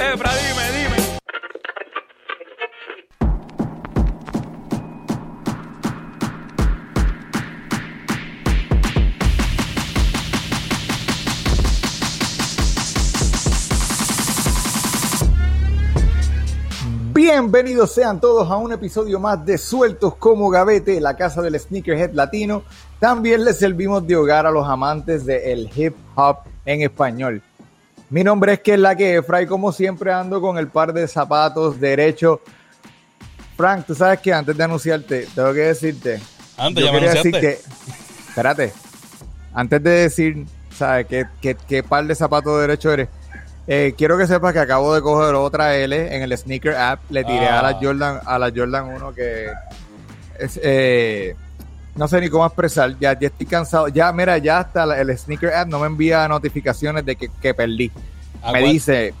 Efra, dime, dime. Bienvenidos sean todos a un episodio más de Sueltos como Gavete, la casa del sneakerhead latino. También les servimos de hogar a los amantes del hip hop en español. Mi nombre es que la que Fray, como siempre ando con el par de zapatos derecho. Frank, tú sabes que antes de anunciarte, tengo que decirte. Antes yo ya me quería decir anunciaste. que, espérate, antes de decir, ¿sabes qué, qué, qué par de zapatos derecho eres? Eh, quiero que sepas que acabo de coger otra L en el sneaker app. Le tiré a la Ah. Jordan, a la Jordan 1 que es, eh, no sé ni cómo expresar. Ya, ya estoy cansado. Ya, mira, ya hasta el sneaker app no me envía notificaciones de que, que perdí. ¿A Me dice,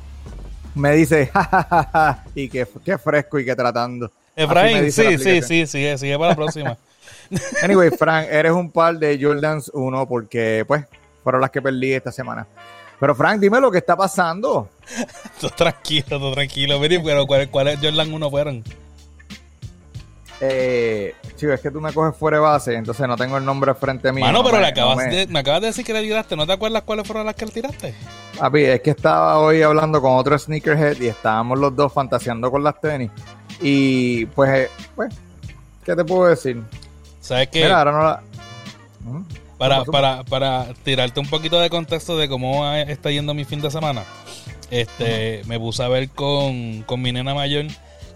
me dice, jajaja, y que, que fresco y que tratando. Efraín, la sí, sí, sí, sigue, sigue para la próxima. Anyway, Frank, eres un par de Jordans 1 porque, pues, fueron las que perdí esta semana. Pero, Frank, dime lo que está pasando. tú tranquilo, tú tranquilo. Mire, pero ¿cuáles cuál Jordan 1 fueron? Eh, chico, es que tú me coges fuera de base, entonces no tengo el nombre frente mío. Mano, no pero me- le acabas no me- de, me acabas de decir que le tiraste. ¿No te acuerdas cuáles fueron las que le tiraste? Papi, es que estaba hoy hablando con otro sneakerhead y estábamos los dos fantaseando con las tenis. Y, pues, eh, pues, ¿qué te puedo decir? ¿Sabes qué? Mira, ahora no la... ¿Mm? para, para, para tirarte un poquito de contexto de cómo está yendo mi fin de semana, este, me puse a ver con, con mi nena mayor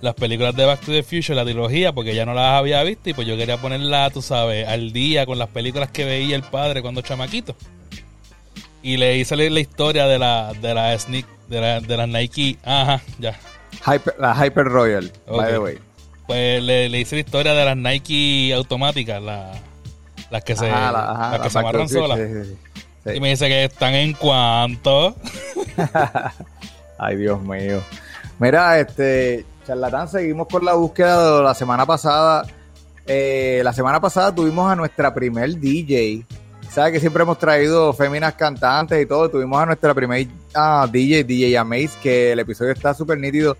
las películas de Back to the Future, la trilogía, porque ya no las había visto y pues yo quería ponerla, tú sabes, al día con las películas que veía el padre cuando chamaquito. Y le hice la la historia de la, de la sneak, de la, de la Nike, ajá, ya. Hyper- la Hyper Royal, by the way. Pues le, le hice la historia de las Nike automáticas, la- las que se, Ajá, la- ajá, las que se amarran solas. sí, sí, sí. Sí. Y me dice que están en cuanto. Ay, Dios mío. Mira, este, charlatán, seguimos con la búsqueda de la semana pasada. Eh, la semana pasada tuvimos a nuestra primer DJ. Sabes que siempre hemos traído féminas cantantes y todo. Tuvimos a nuestra primer ah, DJ, DJ Amaze, que el episodio está súper nítido.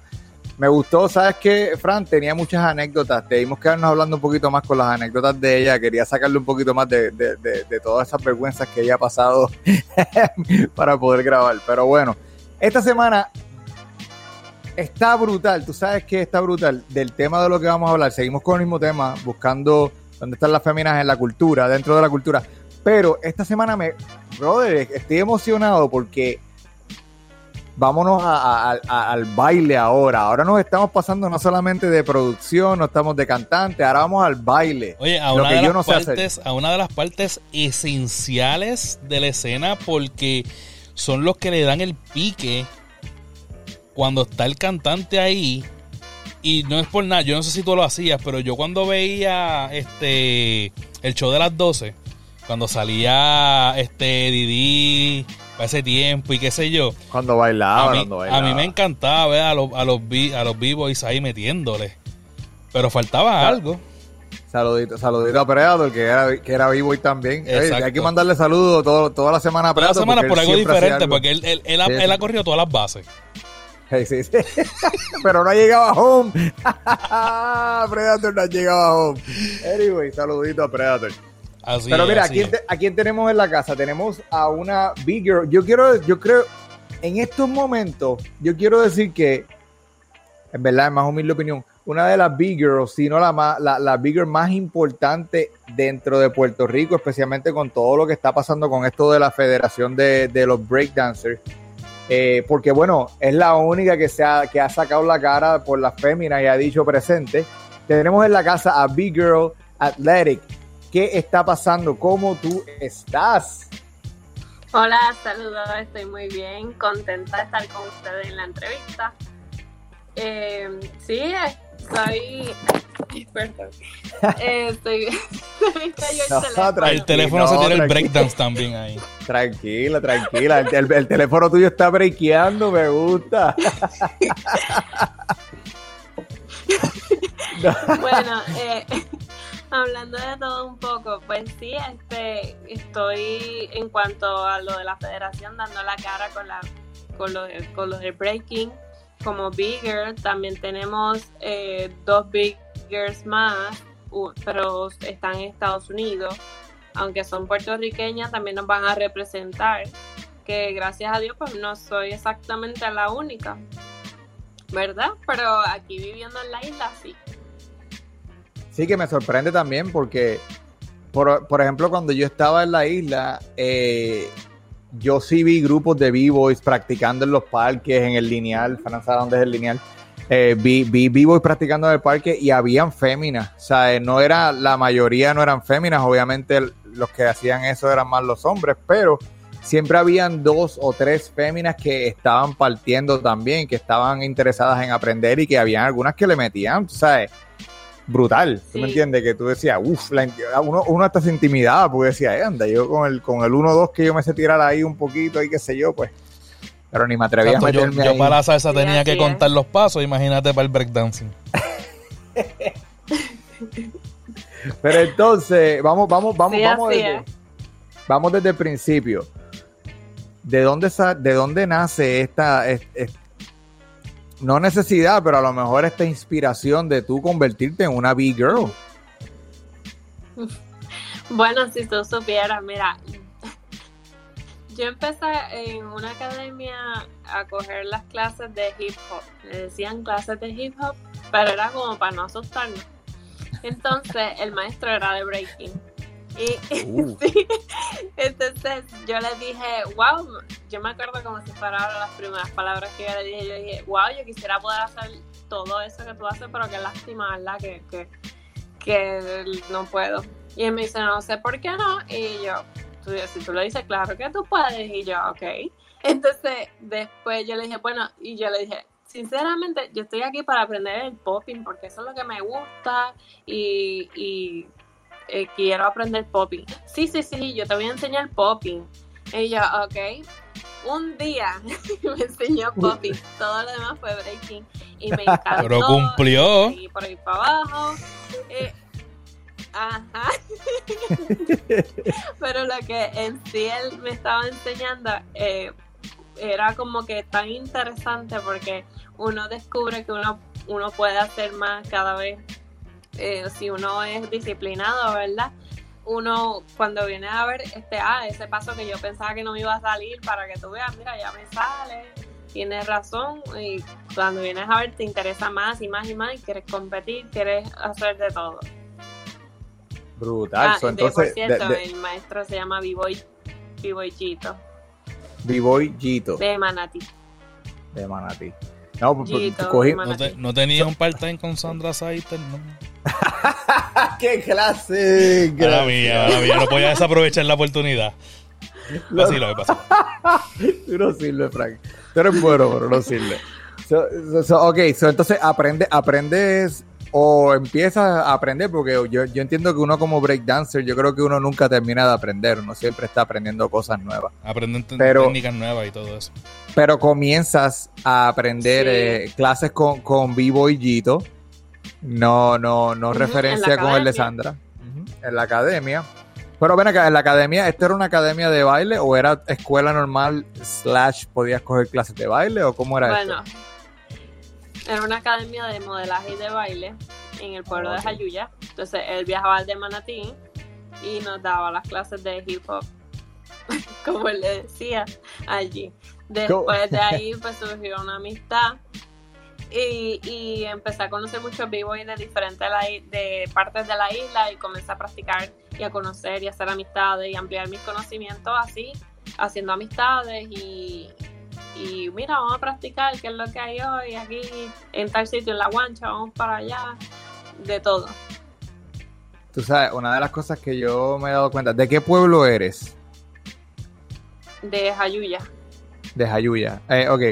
Me gustó, ¿sabes qué, Fran? Tenía muchas anécdotas. Debimos quedarnos hablando un poquito más con las anécdotas de ella. Quería sacarle un poquito más de, de- de- de todas esas vergüenzas que ella ha pasado para poder grabar. Pero bueno, esta semana está brutal. Tú sabes que está brutal del tema de lo que vamos a hablar. Seguimos con el mismo tema, buscando dónde están las féminas en la cultura, dentro de la cultura. Pero esta semana me, brother, estoy emocionado porque vámonos a- a- a- al baile ahora. Ahora nos estamos pasando no solamente de producción, no estamos de cantante, ahora vamos al baile. Oye, a una, de las no partes, a una de las partes esenciales de la escena porque son los que le dan el pique cuando está el cantante ahí. Y no es por nada, yo no sé si tú lo hacías, pero yo cuando veía este el show de las 12, cuando salía este Didi para ese tiempo y qué sé yo, Cuando bailaba, a, mí, cuando a mí me encantaba ver a los, a los, a los b-boys ahí metiéndole. Pero faltaba algo. Saludito, saludito a Predator, que era, que era vivo y también. Hay que mandarle saludos todo, toda la semana a Toda la Predator. semana por algo diferente, algo. porque él, él, él ha corrido todas las bases. Sí, sí, sí. Pero no ha llegado a home. Predator no ha llegado a home. Anyway, saludito a Predator. Así Pero es, mira, ¿a así quién, es. te- ¿a quién tenemos en la casa? Tenemos a una big girl. Yo quiero, yo creo, en estos momentos, yo quiero decir que, en verdad, en más humilde opinión, una de las big girls, si no la, más, la, la big girl más importante dentro de Puerto Rico, especialmente con todo lo que está pasando con esto de la Federación de, de los Breakdancers. Eh, porque bueno, es la única que, se ha, que ha sacado la cara por las féminas y ha dicho presente. Tenemos en la casa a Big Girl Athletic. ¿Qué está pasando? ¿Cómo tú estás? Hola, saludos, estoy muy bien, contenta de estar con ustedes en la entrevista. Eh, sí, Eh, estoy... el No, teléfono. tranquilo. El teléfono se No, tira el breakdance también ahí. Tranquila, tranquila. El, el- el teléfono tuyo está breakeando, me gusta. Bueno, eh, hablando de todo un poco, pues sí, este, estoy en cuanto a lo de la federación dando la cara con la con lo, de- con lo del breaking. Como Bigger, también tenemos eh, dos Biggers más, pero están en Estados Unidos. Aunque son puertorriqueñas, también nos van a representar. Que gracias a Dios, pues no soy exactamente la única, ¿verdad? Pero aquí viviendo en la isla, sí. Sí, que me sorprende también porque, por, por ejemplo, cuando yo estaba en la isla, eh, yo sí vi grupos de b-boys practicando en los parques, en el lineal, Fran sabe dónde es el lineal. Eh, vi, vi b-boys practicando en el parque y habían féminas, o sea, no era, la mayoría no eran féminas, obviamente los que hacían eso eran más los hombres, pero siempre habían dos o tres féminas que estaban partiendo también, que estaban interesadas en aprender y que habían algunas que le metían, ¿sabes? Brutal, ¿tú me entiendes? Que tú decías, uff, uno, uno hasta se intimidaba porque decía, eh, anda, yo con el, con el 1-2 que yo me sé tirar ahí un poquito y qué sé yo, pues. Pero ni me atrevía a meterme yo, yo para la salsa tenía que contar los pasos, imagínate para el breakdancing. Pero entonces, vamos, vamos, vamos, vamos, desde, vamos desde el principio. ¿De dónde, de dónde nace esta, no necesidad, pero a lo mejor esta inspiración de tú convertirte en una big girl. Bueno, si tú supieras, mira, yo empecé en una academia a coger las clases de hip hop. Me decían clases de hip hop, pero era como para no asustarnos. Entonces, el maestro era de breaking. Y uh. entonces yo le dije, wow, yo me acuerdo como si fueran las primeras palabras que yo le dije, yo dije, wow, yo quisiera poder hacer todo eso que tú haces, pero qué lástima, ¿verdad? Que, que, que no puedo. Y él me dice, no sé por qué no. Y yo, si tú lo dices, claro que tú puedes. Y yo, ok. Entonces, después yo le dije, bueno, y yo le dije, sinceramente, yo estoy aquí para aprender el popping porque eso es lo que me gusta y, y eh, quiero aprender popping. Sí, sí, sí, yo te voy a enseñar popping. Y yo, ok. Un día me enseñó popping, todo lo demás fue breaking y me encantó. Pero cumplió. Y por ahí para abajo. Eh, ajá. Pero lo que en sí él me estaba enseñando eh, era como que tan interesante porque uno descubre que uno, uno puede hacer más cada vez eh, si uno es disciplinado, ¿verdad? Uno cuando viene a ver este, ah, ese paso que yo pensaba que no me iba a salir para que tú veas, mira, ya me sale, tienes razón y cuando vienes a ver te interesa más y más y más y quieres competir, quieres hacer de todo. Brutal. Ah, entonces, por cierto, el maestro se llama B-Boy Gito. B-Boy Gito. De Manati. De Manati. No, pues, pues no, tenía un part-time con Sandra Saiter, ¿no? ¡Qué clase! Mala mía, mala mía, no podía desaprovechar la oportunidad. Así lo que pasa. Tú no sirves, Frank. Tú eres bueno, pero no sirve. ok, entonces aprende, aprendes o empiezas a aprender, porque yo, yo entiendo que uno como breakdancer, yo creo que uno nunca termina de aprender, uno siempre está aprendiendo cosas nuevas. Aprenden técnicas nuevas y todo eso. Pero comienzas a aprender eh, clases con, con Vivo y Gito, no, no, no referencia con el de Sandra, en la academia. Pero ven acá, en la academia, ¿esto era una academia de baile o era escuela normal slash podías coger clases de baile o cómo era bueno, era una academia de modelaje y de baile en el pueblo de Jayuya. Entonces él viajaba al de Manatí y nos daba las clases de hip hop, como él le decía allí. Después de ahí pues surgió una amistad y, y empecé a conocer muchos b-boys de diferentes de partes de la isla y comencé a practicar y a conocer y hacer amistades y ampliar mis conocimientos así, haciendo amistades y, y mira, vamos a practicar qué es lo que hay hoy aquí en tal sitio, en la guancha, vamos para allá, de todo. Tú sabes, una de las cosas que yo me he dado cuenta, ¿de qué pueblo eres? De Jayuya. De Jayuya, eh, ok.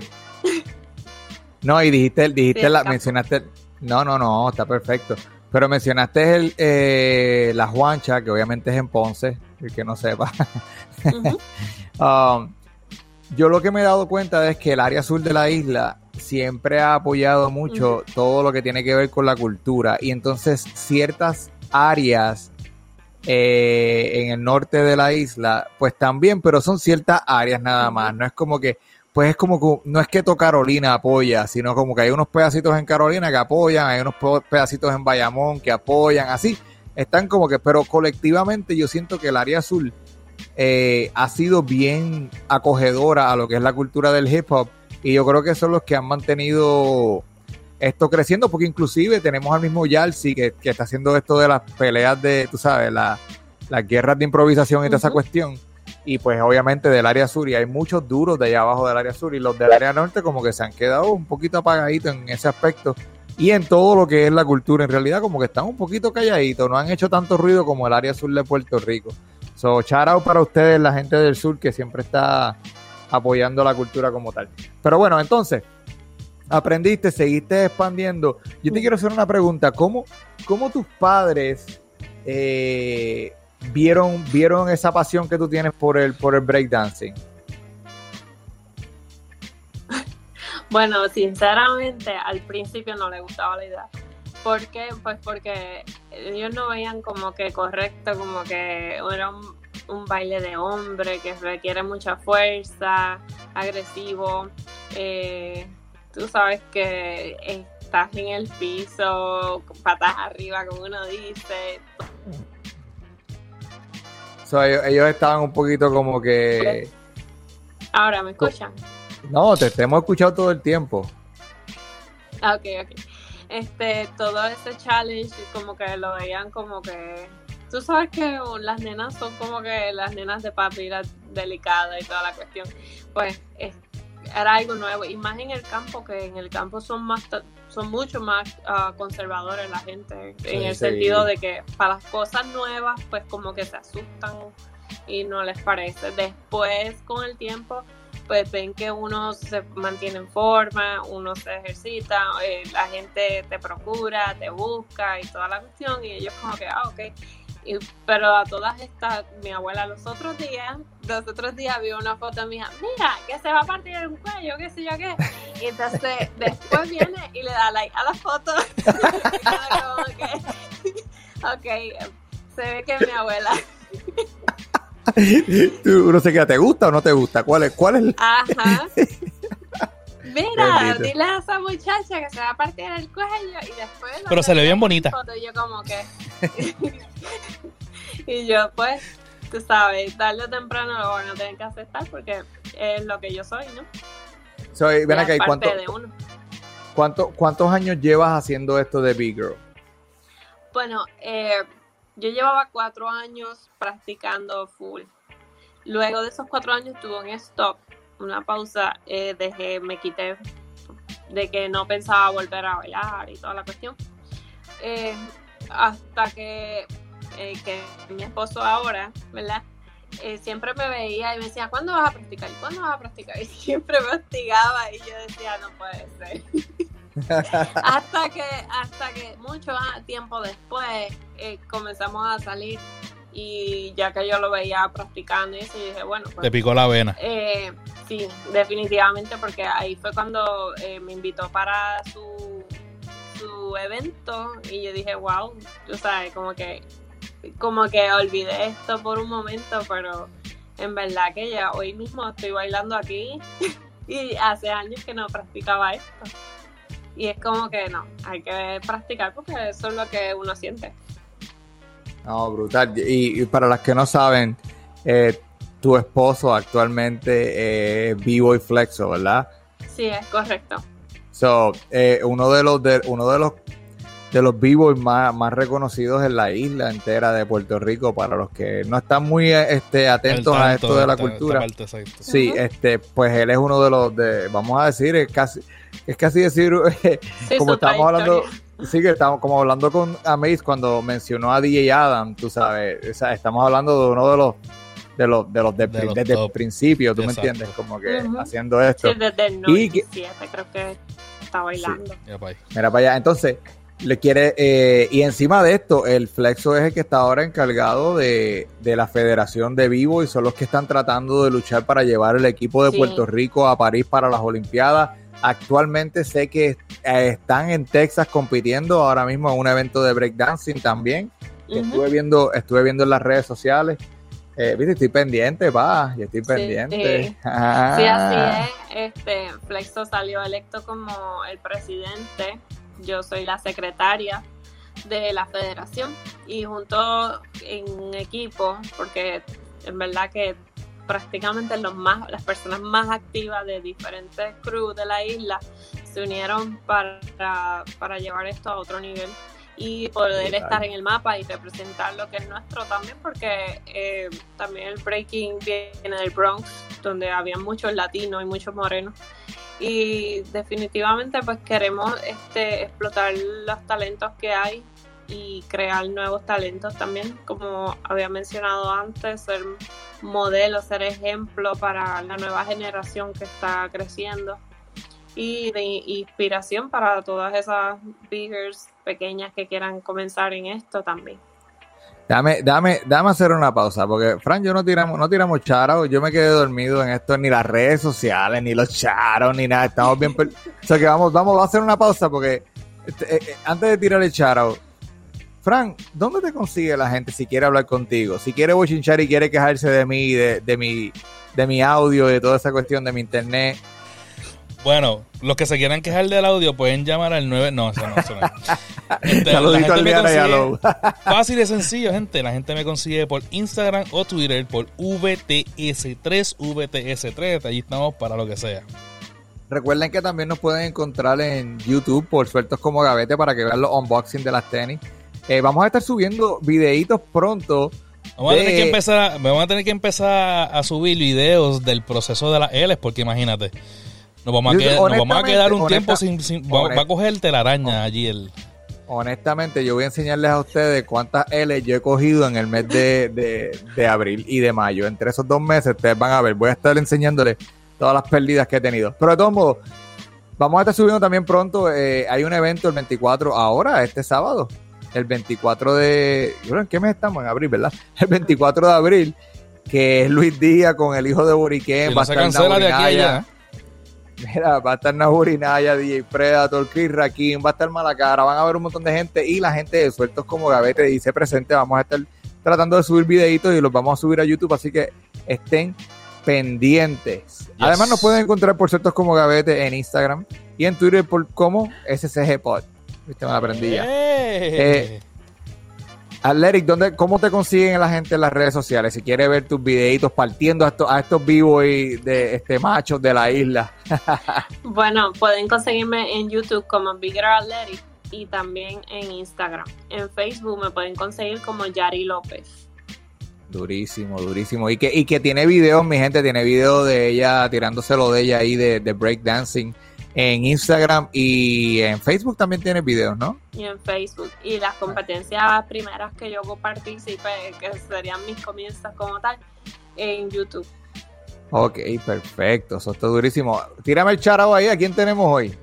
No, y dijiste, dijiste la, mencionaste, no, no, no, está perfecto. Pero mencionaste el, eh, la Juancha, que obviamente es en Ponce, el que no sepa. um, yo lo que me he dado cuenta es que el área sur de la isla siempre ha apoyado mucho todo lo que tiene que ver con la cultura. Y entonces ciertas áreas eh, en el norte de la isla, pues también, pero son ciertas áreas nada más, no es como que pues es como que no es que todo Carolina apoya, sino como que hay unos pedacitos en Carolina que apoyan, hay unos pedacitos en Bayamón que apoyan, así. Están como que, pero colectivamente yo siento que el área azul eh, ha sido bien acogedora a lo que es la cultura del hip hop y yo creo que son los que han mantenido esto creciendo porque inclusive tenemos al mismo Yalsi que, que está haciendo esto de las peleas de, tú sabes, la, las guerras de improvisación y toda esa cuestión y pues obviamente del área sur y hay muchos duros de allá abajo del área sur y los del área norte como que se han quedado un poquito apagaditos en ese aspecto y en todo lo que es la cultura en realidad como que están un poquito calladitos, no han hecho tanto ruido como el área sur de Puerto Rico. So, shout out para ustedes, la gente del sur que siempre está apoyando la cultura como tal. Pero bueno, entonces, aprendiste, seguiste expandiendo. Yo te quiero hacer una pregunta. ¿Cómo, cómo tus padres eh, vieron, vieron esa pasión que tú tienes por el, por el breakdancing? Bueno, sinceramente, al principio no le gustaba la idea. ¿Por qué? Pues porque ellos no veían como que correcto, como que era un, baile de hombre que requiere mucha fuerza, agresivo. Eh, tú sabes que estás en el piso, patas arriba, como uno dice. Ellos, estaban un poquito como que... Ahora, ¿me escuchan? No, te, hemos escuchado todo el tiempo. Ah, ok, ok. Este, todo ese challenge, como que lo veían como que. Tú sabes que las nenas son como que las nenas de papi, delicada y toda la cuestión. Pues era algo nuevo. Y más en el campo, que en el campo son más son mucho más uh, conservadores la gente. en el sentido de que para las cosas nuevas, pues como que se asustan y no les parece. Después, con el tiempo pues ven que uno se mantiene en forma, uno se ejercita, eh, la gente te procura, te busca y toda la cuestión, y ellos como que, ah, ok. pero a todas estas, mi abuela los otros días, los otros días vio una foto mía, mira, que se va a partir un cuello, qué sé yo qué. Y entonces después viene y le da like a la foto. ok, se ve que mi abuela Uno se queda, ¿te gusta o no te gusta? ¿Cuál es? ¿Cuál es? Ajá. Mira, dile a esa muchacha que se va a partir el cuello y después... Pero se le ve bien bonita. Y yo como que... y yo pues, tú sabes, tarde o temprano lo van a tener que aceptar porque es lo que yo soy, ¿no? Soy, ven acá, ¿cuánto, ¿cuánto, ¿cuántos años llevas haciendo esto de Big Girl? Bueno, eh, yo llevaba cuatro años practicando full. Luego de esos cuatro años tuve un stop, una pausa, eh, dejé, me quité de que no pensaba volver a bailar y toda la cuestión. Eh, hasta que, eh, que mi esposo ahora, ¿verdad? siempre me veía y me decía, ¿cuándo vas a practicar? ¿Cuándo vas a practicar? Y siempre me hostigaba y yo decía, no puede ser. hasta que hasta que mucho tiempo después eh, comenzamos a salir y ya que yo lo veía practicando y eso, dije, bueno, pues, te picó la vena. Eh, sí, definitivamente, porque ahí fue cuando eh, me invitó para su, su evento y yo dije, wow, tú sabes, como que, como que olvidé esto por un momento, pero en verdad que ya hoy mismo estoy bailando aquí y hace años que no practicaba esto. Y es como que no, hay que practicar porque eso es lo que uno siente. No, brutal. Y, para las que no saben, eh, tu esposo actualmente es vivo y flexo, ¿verdad? Sí, es correcto. So, eh, uno de los de, uno de los de los vivos más, más reconocidos en la isla entera de Puerto Rico para los que no están muy este, atentos a esto de la cultura. sí, este, pues él es uno de los de, vamos a decir, es casi es casi decir, como estamos hablando, sí que estamos como hablando con Amaze cuando mencionó a DJ Adam, tú sabes, estamos hablando de uno de los de los de los desde el principio, tú me entiendes, como que haciendo esto. Sí, desde el 97 creo que está bailando. Mira para allá, entonces le quiere eh, y encima de esto el Flexo es el que está ahora encargado de, de, la Federación de Vivo y son los que están tratando de luchar para llevar el equipo de Puerto Rico a París para las Olimpiadas Actualmente sé que eh, están en Texas compitiendo ahora mismo en un evento de breakdancing también. Estuve viendo, estuve viendo en las redes sociales. Eh, viste, estoy pendiente, pa, yo estoy pendiente. Sí, así es. Este, Flexo salió electo como el presidente. Yo soy la secretaria de la federación y junto en equipo, porque en verdad que prácticamente los más, las personas más activas de diferentes crews de la isla se unieron para, para llevar esto a otro nivel y poder estar en el mapa y representar lo que es nuestro también, porque eh, también el breaking viene del Bronx, donde había muchos latinos y muchos morenos. Y definitivamente pues queremos este, explotar los talentos que hay y crear nuevos talentos también, como había mencionado antes, ser modelo, ser ejemplo para la nueva generación que está creciendo y de inspiración para todas esas biggers pequeñas que quieran comenzar en esto también. Dame, dame, dame hacer una pausa, porque Fran, yo no tiramos, no tiramos charos, yo me quedé dormido en esto, ni las redes sociales, ni los charos, ni nada, estamos bien o sea que vamos, vamos a hacer una pausa porque este, eh, eh, antes de tirar el charo, Fran, ¿dónde te consigue la gente si quiere hablar contigo? Si quiere bochinchar y quiere quejarse de mí, de, de mi, de mi audio, de toda esa cuestión de mi internet, bueno, los que se quieran quejar del audio pueden llamar al 9. No, eso no, eso no. Este, fácil y sencillo, gente. La gente me consigue por Instagram o Twitter por VTS3, VTS3. Allí estamos para lo que sea. Recuerden que también nos pueden encontrar en YouTube por sueltos como Gavete para que vean los unboxing de las tenis. Eh, vamos a estar subiendo videitos pronto. Vamos, a tener que empezar a, vamos a tener que empezar a subir videos del proceso de las L, porque imagínate. Nos vamos, a quedar, un tiempo sin... va, a coger telaraña allí el... Honestamente, yo voy a enseñarles a ustedes cuántas L yo he cogido en el mes de, abril y de mayo. Entre esos dos meses, ustedes van a ver. Voy a estar enseñándoles todas las pérdidas que he tenido. Pero de todos modos, vamos a estar subiendo también pronto. Eh, hay un evento el 24, ahora, este sábado. El 24 de... ¿En qué mes estamos? En abril, ¿verdad? El 24 de abril, que es Luis Díaz con el hijo de Boriquén. va a estar de aquí allá. Mira, va a estar Nahuri Naya, DJ Predator, Chris Rakim, va a estar Malacara, van a haber un montón de gente y la gente de Sueltos como Gavete dice presente, vamos a estar tratando de subir videitos y los vamos a subir a YouTube, así que estén pendientes. Además nos pueden encontrar por Sueltos como Gavete en Instagram y en Twitter por como SCG Pod. Viste, me la aprendí ya. Eh, Athletic, ¿dónde, ¿cómo te consiguen la gente en las redes sociales? Si quiere ver tus videitos partiendo a estos, a estos vivos y de este machos de la isla. bueno, pueden conseguirme en YouTube como Bigger Athletic y también en Instagram. En Facebook me pueden conseguir como Yari López. Durísimo, durísimo. Y que, y que tiene videos, mi gente, tiene videos de ella tirándoselo de ella ahí de, de breakdancing en Instagram y en Facebook también tiene videos, ¿no? Y en Facebook. Y las competencias primeras que yo participe, que serían mis comienzos como tal, en YouTube. Ok, perfecto. Eso está durísimo. Tírame el charao ahí. ¿A quién tenemos hoy?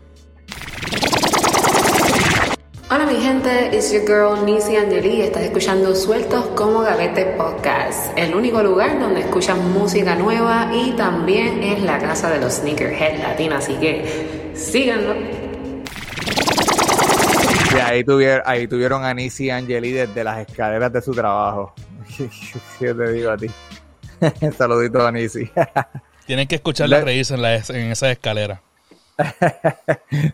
Hola mi gente, it's your girl Nisi Angeli estás escuchando Sueltos como Gavete Podcast, el único lugar donde escuchas música nueva y también es la casa de los sneakerhead latinos, así que síganlo. Y ahí tuvieron, ahí tuvieron a Nisi y Angeli desde las escaleras de su trabajo. ¿Qué te digo a ti? Saludito a Nisi. Tienen que escucharle reírse en, la, en esas escaleras.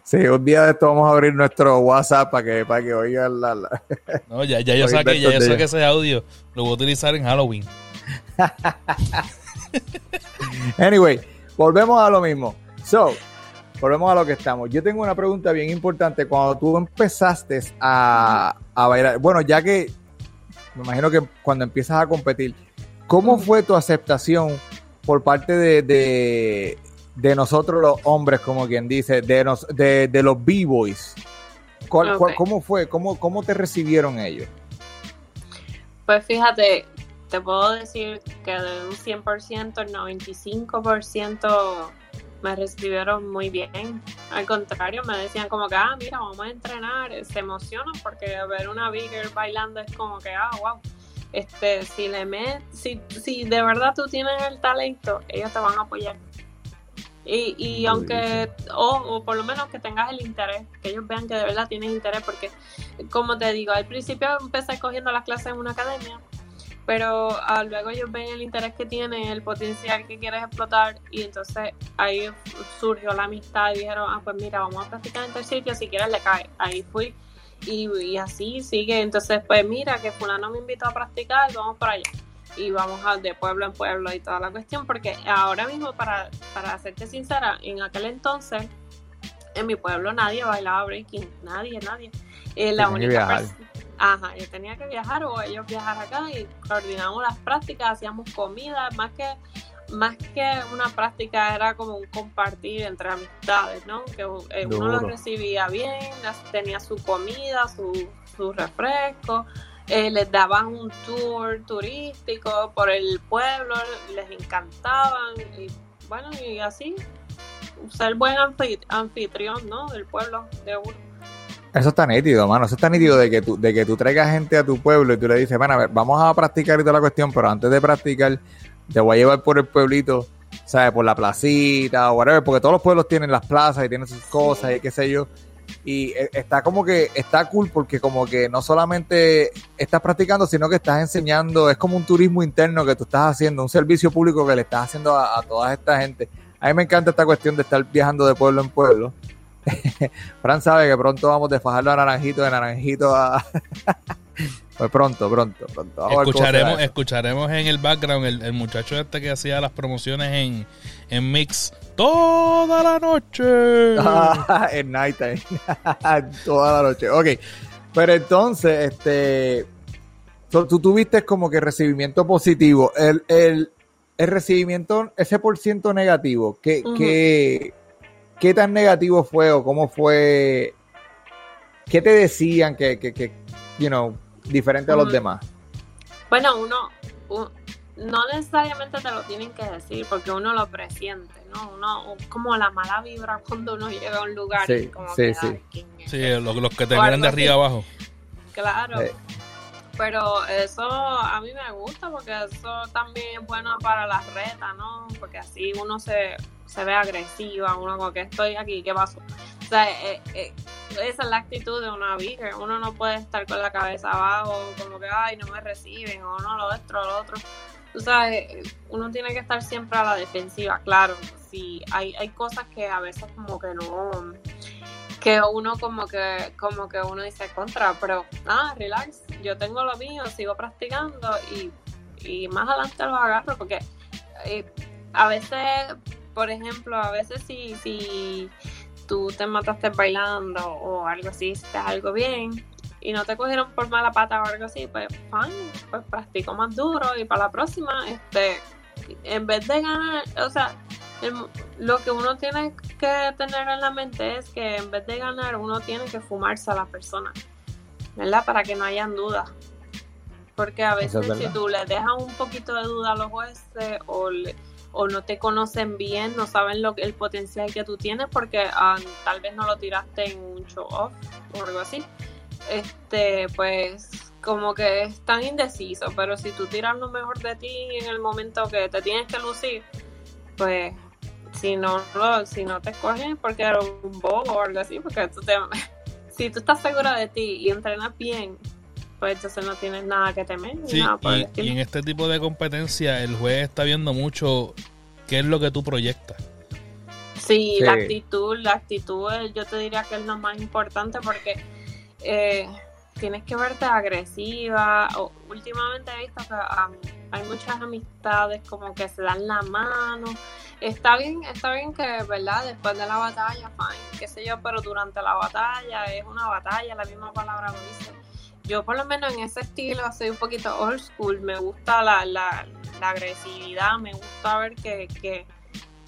sí, un día de esto vamos a abrir nuestro WhatsApp para que, para que oigan la... no, ya, ya yo saqué, ya yo saqué ese audio. Lo voy a utilizar en Halloween. anyway, volvemos a lo mismo. So, volvemos a lo que estamos. Yo tengo una pregunta bien importante. Cuando tú empezaste a, a bailar, bueno, ya que me imagino que cuando empiezas a competir, ¿cómo fue tu aceptación por parte de, de nosotros los hombres, como quien dice, de, nos, de, de los B-Boys. ¿Cómo fue? ¿Cómo, ¿Cómo te recibieron ellos? Pues fíjate, te puedo decir que de un 100%, el 95% me recibieron muy bien. Al contrario, me decían como que, ah, mira, vamos a entrenar. Se emocionan porque ver una bigger bailando es como que, ah, wow. Este, si le met, si, si de verdad tú tienes el talento, ellos te van a apoyar. Y, y aunque, o, por lo menos que tengas el interés, que ellos vean que de verdad tienes interés, porque como te digo, al principio empecé cogiendo las clases en una academia pero ah, luego ellos ven el interés que tiene, el potencial que quieres explotar y entonces ahí surgió la amistad y dijeron, ah, pues mira, vamos a practicar en tal sitio, si quieres le cae. Ahí fui y, y así sigue. Entonces, pues mira, que fulano me invitó a practicar, vamos para allá. Y vamos a, de pueblo en pueblo y toda la cuestión, porque ahora mismo, para, para serte sincera, en aquel entonces, en mi pueblo nadie bailaba breaking, nadie, nadie. Eh, la única persona Ajá, yo tenía que viajar o ellos viajar acá y coordinamos las prácticas, hacíamos comida, más que más que una práctica era como un compartir entre amistades, ¿no? Que eh, uno lo recibía bien, tenía su comida, su, su refresco, eh, les daban un tour turístico por el pueblo, les encantaban y bueno, y así ser buen anfitrión, ¿no? Del pueblo de uno. Eso está nítido, mano. Eso está nítido de que tú, de que tú traigas gente a tu pueblo y tú le dices, bueno, a ver, vamos a practicar y toda la cuestión, pero antes de practicar, te voy a llevar por el pueblito, ¿sabes? Por la placita o whatever, porque todos los pueblos tienen las plazas y tienen sus cosas y qué sé yo. Y e, está como que, está cool porque como que no solamente estás practicando, sino que estás enseñando, es como un turismo interno que tú estás haciendo, un servicio público que le estás haciendo a, a toda esta gente. A mí me encanta esta cuestión de estar viajando de pueblo en pueblo Fran sabe que pronto vamos de fajarlo a Naranjito, de Naranjito a... pues pronto, pronto, pronto. escucharemos, escucharemos en el background el, muchacho este que hacía las promociones en, en Mix toda la noche. en nighttime. toda la noche. Ok. Pero entonces, este... Tú tuviste como que recibimiento positivo. El, el, el recibimiento, ese por ciento negativo, ¿qué, que ¿Qué tan negativo fue o cómo fue? ¿Qué te decían que, que, que you know, diferente a los demás? Bueno, uno, no necesariamente te lo tienen que decir porque uno lo presiente, ¿no? Uno, como la mala vibra cuando uno llega a un lugar. Sí, como sí, sí. Sí, los, que te miran de arriba abajo. Claro. Pero eso a mí me gusta porque eso también es bueno para las retas, ¿no? Porque así uno se, se ve agresiva, uno como que estoy aquí, ¿qué pasó? O sea, eh, eh, esa es la actitud de una virgen. Uno no puede estar con la cabeza abajo, como que, ay, no me reciben, o no, lo otro, lo otro. Tú sabes, uno tiene que estar siempre a la defensiva, claro. Si hay, hay cosas que a veces como que no que uno como que como que uno dice contra, pero nada, relax, yo tengo lo mío, sigo practicando y, y más adelante lo agarro porque eh, a veces, por ejemplo, a veces si, si tú te mataste bailando o algo así, hiciste algo bien y no te cogieron por mala pata o algo así, pues fine, pues practico más duro y para la próxima, este, en vez de ganar, o sea, lo que uno tiene que tener en la mente es que en vez de ganar, uno tiene que fumarse a la persona, ¿verdad? Para que no hayan dudas. Porque a veces si tú le dejas un poquito de duda a los jueces o, o no te conocen bien, no saben el potencial que tú tienes porque ah, tal vez no lo tiraste en un show off o algo así, este, pues como que es tan indeciso, pero si tú tiras lo mejor de ti en el momento que te tienes que lucir, pues si no, si no te escogen porque eres un bobo o algo así, porque si tú estás segura de ti y entrenas bien, pues entonces no tienes nada que temer. Sí, y, en este tipo de competencia el juez está viendo mucho qué es lo que tú proyectas. Sí, la actitud, la actitud yo te diría que es lo más importante porque eh, tienes que verte agresiva. O, últimamente he visto que hay muchas amistades como que se dan la mano. Está bien, está bien que, ¿verdad? Después de la batalla, fine, qué sé yo, pero durante la batalla es una batalla, la misma palabra lo dice. Yo por lo menos en ese estilo soy un poquito old school, me gusta la, la, agresividad, me gusta ver que, que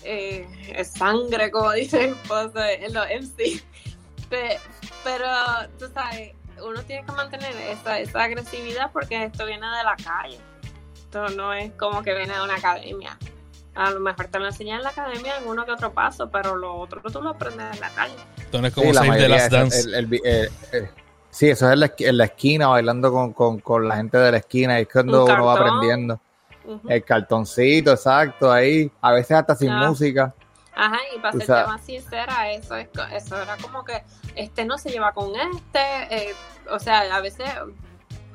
eh, es sangre, como dicen pues, en los MC. Pero, tú sabes, uno tiene que mantener esa, esa agresividad porque esto viene de la calle. Esto no es como que viene de una academia. A lo mejor te lo enseñan en la academia en uno que otro paso, pero lo otro tú lo aprendes en la calle. Entonces, como sí, de las dance. Eh, eh, sí, eso es en la, en la esquina, bailando con, con, con, la gente de la esquina, es cuando uno va aprendiendo. El cartoncito, exacto, ahí, a veces hasta sin música. Ajá, y para ser más sincera, eso, es, eso era como que este no se lleva con este, eh, o sea, a veces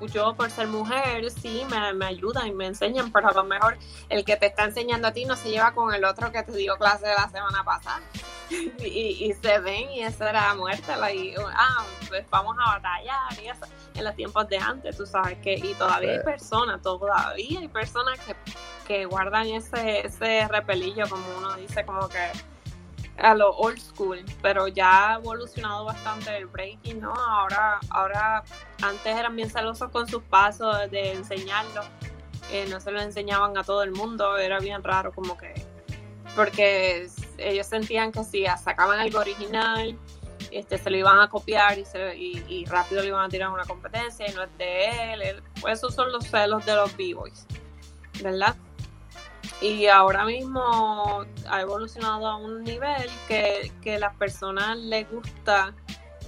yo por ser mujer, sí, me, me ayudan y me enseñan, pero a lo mejor el que te está enseñando a ti no se lleva con el otro que te dio clase la semana pasada. y, y, se ven y eso era muerte, y, ah, pues vamos a batallar y eso. En los tiempos de antes, tú sabes que, y todavía hay personas, todavía hay personas que, que guardan ese, ese repelillo, como uno dice, como que a lo old school, pero ya ha evolucionado bastante el breaking, ¿no? Ahora, ahora antes eran bien celosos con sus pasos de enseñarlo, eh, no se lo enseñaban a todo el mundo, era bien raro como que, porque ellos sentían que si sacaban algo original, este, se lo iban a copiar y, se, y, rápido le iban a tirar una competencia y no es de él, pues esos son los celos de los b-boys, ¿verdad? Y ahora mismo ha evolucionado a un nivel que, que las personas les gusta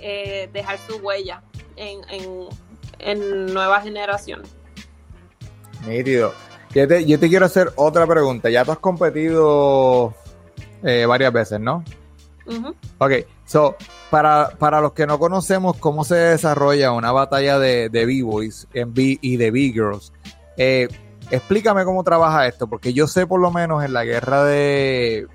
eh, dejar su huella en, en, en nuevas generaciones. Nítido. Yo te, yo te quiero hacer otra pregunta. Ya tú has competido eh, varias veces, ¿no? Ok, so, para, para los que no conocemos cómo se desarrolla una batalla de, de B-Boys y de B-Girls, eh, explícame cómo trabaja esto, porque yo sé por lo menos en la guerra de,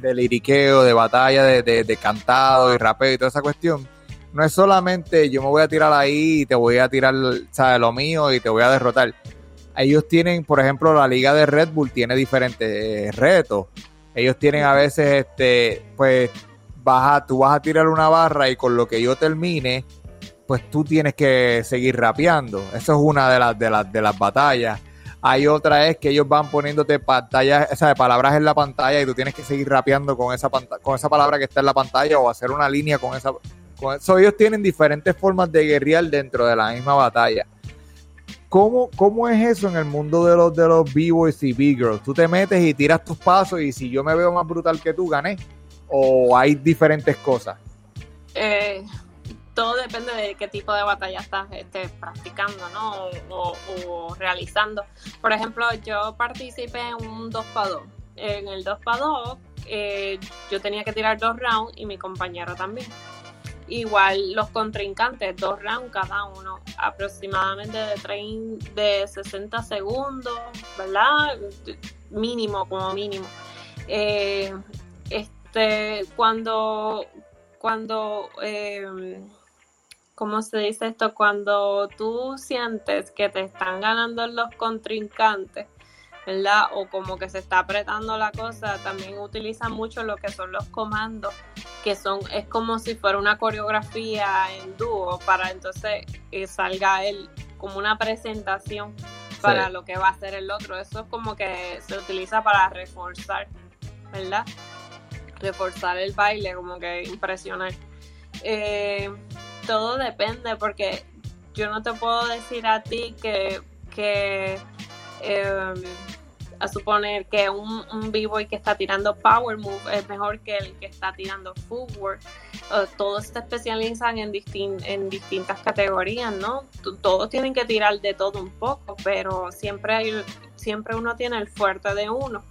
de liriqueo, de batalla, de, de, cantado y rapeo y toda esa cuestión, no es solamente yo me voy a tirar ahí y te voy a tirar lo mío y te voy a derrotar. Ellos tienen, por ejemplo, la liga de Red Bull tiene diferentes eh, retos. Ellos tienen a veces, este, pues, vas tú vas a tirar una barra y con lo que yo termine, pues tú tienes que seguir rapeando. Eso es una de las, de las, de las batallas. Hay otra es que ellos van poniéndote pantallas, o sea, palabras en la pantalla y tú tienes que seguir rapeando con esa, con esa palabra que está en la pantalla o hacer una línea con esa. Con. Ellos tienen diferentes formas de guerrear dentro de la misma batalla. ¿Cómo, ¿Cómo es eso en el mundo de los de los B-boys y B-girls? Tú te metes y tiras tus pasos y si yo me veo más brutal que tú, gané. ¿O hay diferentes cosas? Eh, todo depende de qué tipo de batalla estás este, practicando, ¿no? O, realizando. Por ejemplo, yo participé en un 2 para 2. En el 2 para 2, eh, yo tenía que tirar dos rounds y mi compañero también. Igual los contrincantes, dos rounds cada uno, aproximadamente de, de 60 segundos, ¿verdad? Mínimo, como mínimo. Eh, este, cuando, cuando eh, ¿cómo se dice esto? Cuando tú sientes que te están ganando los contrincantes, ¿verdad? O como que se está apretando la cosa, también utiliza mucho lo que son los comandos, que son, es como si fuera una coreografía en dúo, para entonces que salga él como una presentación para lo que va a hacer el otro. Eso es como que se utiliza para reforzar, ¿verdad? Reforzar el baile, como que impresionar. Eh, todo depende porque yo no te puedo decir a ti que, que em, a suponer que un, un b-boy que está tirando power move es mejor que el que está tirando footwork. todos se especializan en, distintas categorías, ¿no? Todos tienen que tirar de todo un poco, pero siempre, hay, siempre uno tiene el fuerte de uno.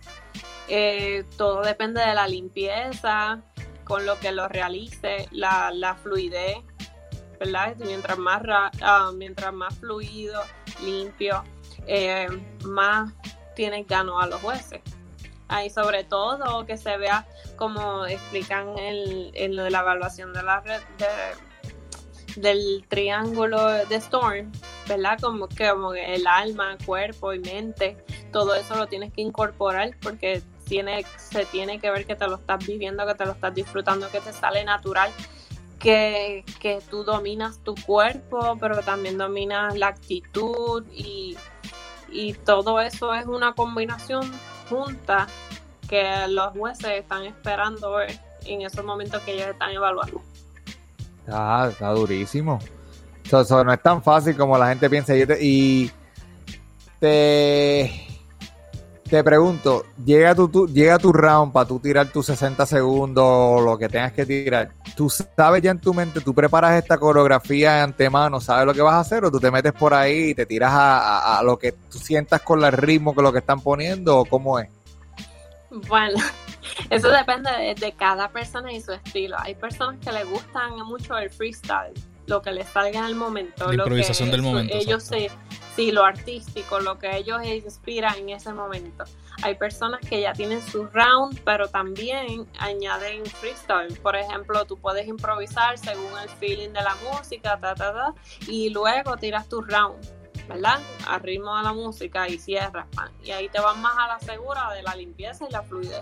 Eh, todo depende de la limpieza, con lo que lo realice, la fluidez Mientras más, uh, mientras más fluido, limpio, eh, más tienen gano a los jueces. Ahí sobre todo que se vea como explican en, en lo de la evaluación de la red del triángulo de Storm, ¿verdad? Como que como el alma, cuerpo y mente, todo eso lo tienes que incorporar porque tiene, se tiene que ver que te lo estás viviendo, que te lo estás disfrutando, que te sale natural que, que tú dominas tu cuerpo, pero también dominas la actitud y, y todo eso es una combinación junta que los jueces están esperando ver en esos momentos que ellos están evaluando. Ah, está durísimo. Eso, no es tan fácil como la gente piensa. Y te, te pregunto, llega tu, llega tu round para tú tirar tus 60 segundos o lo que tengas que tirar. ¿Tú sabes ya en tu mente, tú preparas esta coreografía de antemano, sabes lo que vas a hacer o tú te metes por ahí y te tiras a, lo que tú sientas con el ritmo que lo que están poniendo o cómo es? Bueno, eso depende de, de cada persona y su estilo. Hay personas que les gustan mucho el freestyle lo que les salga en el momento. La lo que del momento, Ellos exacto. se, sí, lo artístico, lo que ellos inspiran en ese momento. Hay personas que ya tienen su round, pero también añaden freestyle. Por ejemplo, tú puedes improvisar según el feeling de la música, ta, ta, ta, y luego tiras tu round, ¿verdad? Al ritmo de la música y cierras, pan. Y ahí te vas más a la segura de la limpieza y la fluidez.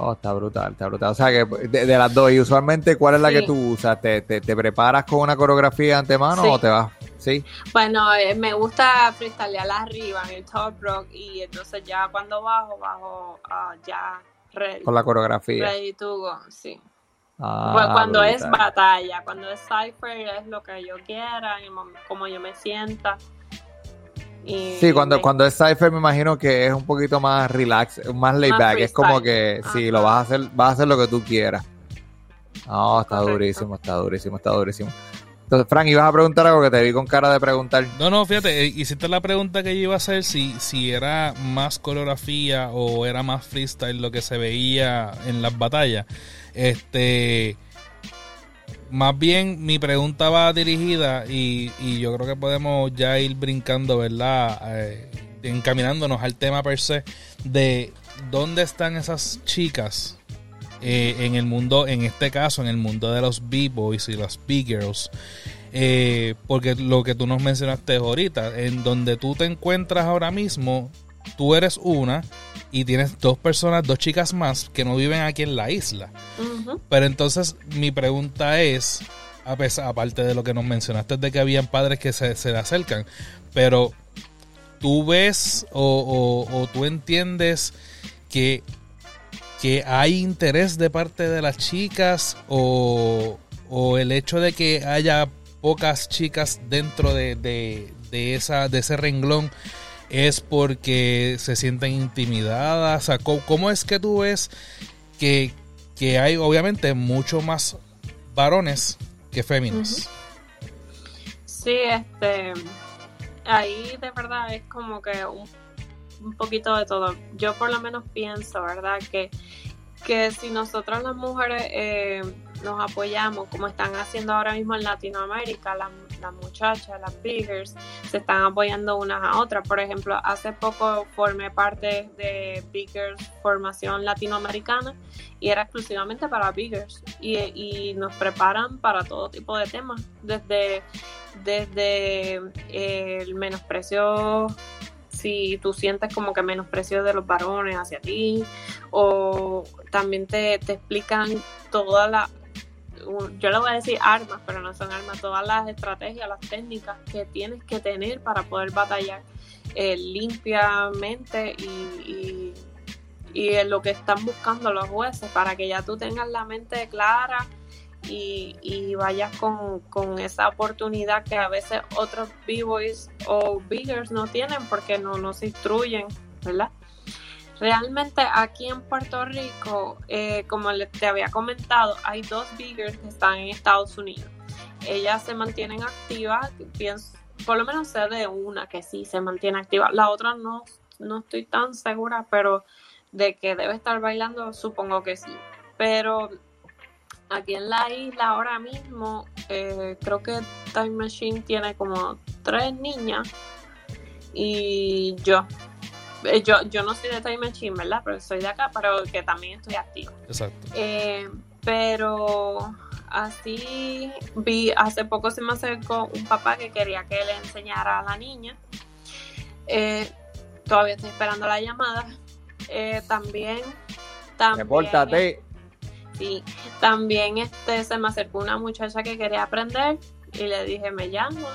Oh, está brutal, está brutal. O sea que de, de las dos, y usualmente, ¿cuál es la Sí. que tú usas? ¿Te, te, te preparas con una coreografía de antemano Sí. o te vas? Sí. Bueno, eh, me gusta freestylear arriba en el top rock y entonces ya cuando bajo, bajo ah, ya ready, Con la coreografía. ready to go, sí. Ah, Pues cuando es batalla, cuando es cipher es lo que yo quiera, como yo me sienta. Y Sí, cuando, me- cuando es Cypher me imagino que es un poquito más relax, más laid Más back. Es como que freestyle. sí, lo vas a hacer, vas a hacer lo que tú quieras. No, está Correcto. durísimo, está durísimo, está durísimo. Entonces, Frank, ibas a preguntar algo que te vi con cara de preguntar. No, no, fíjate, eh, hiciste la pregunta que yo iba a hacer si, si era más coreografía o era más freestyle lo que se veía en las batallas. Este, más bien mi pregunta va dirigida y, y yo creo que podemos ya ir brincando, ¿verdad? Eh, encaminándonos al tema per se de dónde están esas chicas eh, en el mundo, en este caso, en el mundo de los B-boys y las B-girls. Eh, porque lo que tú nos mencionaste ahorita, en donde tú te encuentras ahora mismo, tú eres una y tienes dos personas, dos chicas más que no viven aquí en la isla. Pero entonces mi pregunta es, a pesar, aparte de lo que nos mencionaste de que habían padres que se, se le acercan, pero tú ves o, o- o tú entiendes que, que hay interés de parte de las chicas o, o el hecho de que haya pocas chicas dentro de, de- de esa, de ese renglón es porque se sienten intimidadas. O ¿cómo, cómo es que tú ves que, que hay obviamente mucho más varones que féminas? Sí, este, ahí de verdad es como que un, un poquito de todo. Yo por lo menos pienso, ¿verdad? Que, que si nosotros las mujeres eh, nos apoyamos, como están haciendo ahora mismo en Latinoamérica, las, las muchachas, las biggers, se están apoyando unas a otras. Por ejemplo, hace poco formé parte de Biggers Formación Latinoamericana y era exclusivamente para Biggers y, y nos preparan para todo tipo de temas, desde desde eh, el menosprecio, si tú sientes como que menosprecio de los varones hacia ti, o también te, te explican toda la, un- yo le voy a decir armas, pero no son armas, todas las estrategias, las técnicas que tienes que tener para poder batallar eh, limpiamente y, y, y en lo que están buscando los jueces, para que ya tú tengas la mente clara y, vayas con, con esa oportunidad que a veces otros b-boys o biggers no tienen porque no, no se instruyen, ¿verdad? Realmente aquí en Puerto Rico, eh, como te había comentado, hay dos biggers que están en Estados Unidos. Ellas se mantienen activas, pienso, por lo menos sé de una que sí se mantiene activa. La otra no, no estoy tan segura, pero de que debe estar bailando, supongo que sí. Pero aquí en la isla ahora mismo, eh, creo que Time Machine tiene como tres niñas y yo. Eh, Yo, yo no soy de Time Machine, ¿verdad? Pero soy de acá, pero que también estoy activa. Exacto. Eh, pero así vi, hace poco se me acercó un papá que quería que le enseñara a la niña. Eh, todavía estoy esperando la llamada. Eh, también, también Repórtate. Sí, también este se me acercó una muchacha que quería aprender y le dije, me llamo.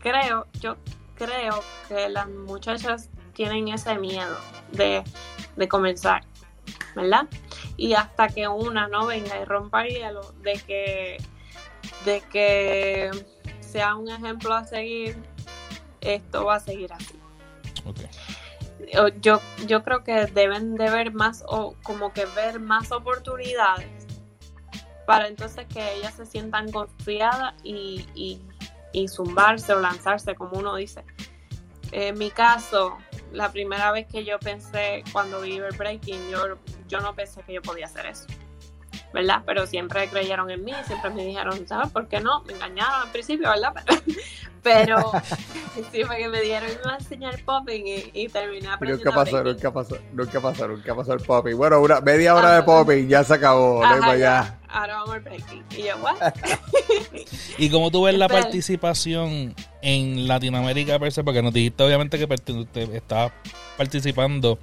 Creo, yo creo que las muchachas tienen ese miedo de, de comenzar, ¿verdad? Y hasta que una no venga y rompa el hielo de que, de que sea un ejemplo a seguir, esto va a seguir así. Yo, yo creo que deben de ver más o como que ver más oportunidades para entonces que ellas se sientan confiadas y, y, y zumbarse o lanzarse, como uno dice. En mi caso, la primera vez que yo pensé cuando vi el breaking, yo, yo no pensé que yo podía hacer eso. ¿Verdad? Pero siempre creyeron en mí, siempre me dijeron, ¿sabes por qué no? Me engañaron al principio, ¿verdad? Pero, sí, fue que me dieron, me iba a enseñar popping y, y terminé aprendiendo Nunca pasó, nunca pasó, nunca pasó, nunca pasó el popping. Bueno, una media hora de popping, ya se acabó, Ajá, ya. Ahora vamos al breaking. Y yo, ¿what? ¿Y cómo tú ves la participación en Latinoamérica per se? Porque nos dijiste obviamente que usted estaba participando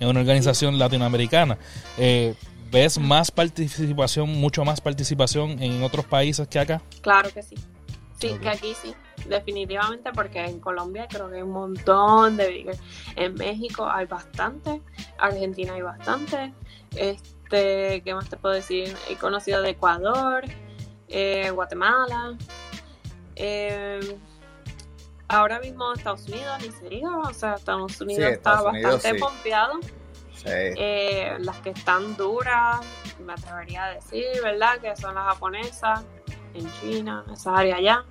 en una organización latinoamericana. Eh, ¿Ves más participación, mucho más participación en otros países que acá? Claro que sí. Sí, que aquí sí, definitivamente, porque en Colombia creo que hay un montón de bigger. En México hay bastante, Argentina hay bastante. Este, ¿qué más te puedo decir? He conocido de Ecuador, eh, Guatemala. Eh, ahora mismo Estados Unidos, ni se diga, o sea, Estados Unidos está bastante pompeado. Eh, las que están duras, me atrevería a decir, ¿verdad? Que son las japonesas, en China, esa área allá.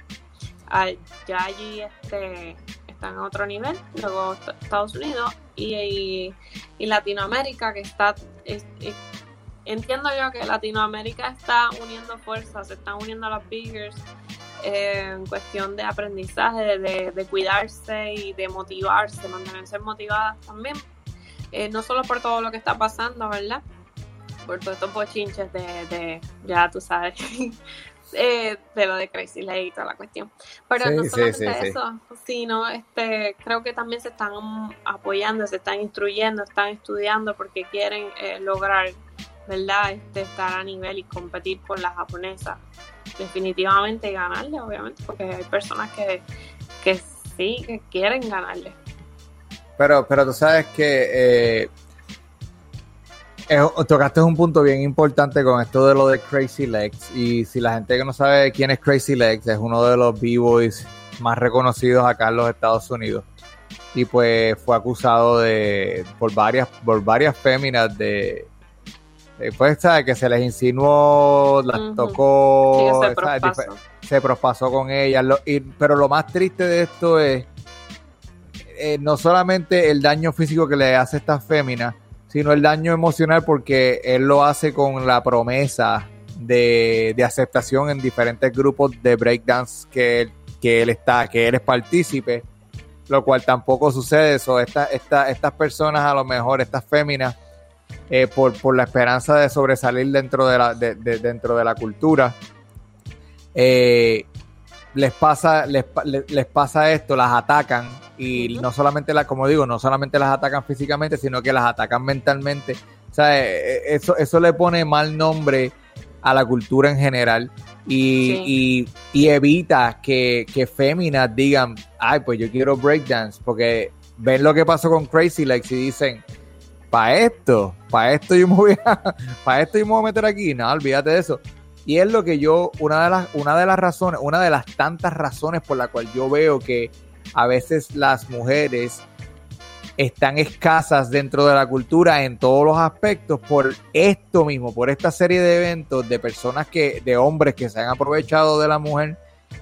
Ya allí este, están a otro nivel. Luego Estados Unidos y, y, Latinoamérica, que está. entiendo yo que Latinoamérica está uniendo fuerzas, se están uniendo las biggers eh, en cuestión de aprendizaje, de, de, cuidarse y de motivarse, mantenerse motivadas también. Eh, no solo por todo lo que está pasando, ¿verdad? Por todos estos bochinches de, de ya tú sabes, eh, de lo de Crazy Lake y toda la cuestión. Pero no solamente eso, sino este, creo que también se están apoyando, se están instruyendo, están estudiando porque quieren lograr, ¿verdad? Este, estar a nivel y competir con las japonesas definitivamente ganarle, obviamente, porque hay personas que, que sí, que quieren ganarle. Pero, pero tú sabes que eh, tocaste un punto bien importante con esto de lo de Crazy Legs. Y si la gente que no sabe quién es Crazy Legs, es uno de los B-Boys más reconocidos acá en los Estados Unidos. Y pues fue acusado de por varias, por varias féminas de, pues, ¿sabes? Que se les insinuó, las tocó, se, prospasó. con ellas. pero lo más triste de esto es eh, no solamente el daño físico que le hace a estas féminas, sino el daño emocional porque él lo hace con la promesa de, aceptación en diferentes grupos de breakdance que, que él está, que él es partícipe, lo cual tampoco sucede. Eso, esta, estas personas, a lo mejor, estas féminas, eh, por, por, la esperanza de sobresalir dentro de la, de, dentro de la cultura. Eh, les pasa, les, les, pasa esto, las atacan y no solamente las, como digo, no solamente las atacan físicamente, sino que las atacan mentalmente. O sea, eh, eso, eso le pone mal nombre a la cultura en general y, y, evita que, que féminas digan, ay, pues yo quiero breakdance, porque ven lo que pasó con Crazy Legs y dicen, para esto, para esto yo me voy a, para esto yo me voy a meter aquí, no, olvídate de eso. Y es lo que yo, una de las, una de las razones, una de las tantas razones por la cual yo veo que a veces las mujeres están escasas dentro de la cultura en todos los aspectos por esto mismo, por esta serie de eventos de personas que, de hombres que se han aprovechado de la mujer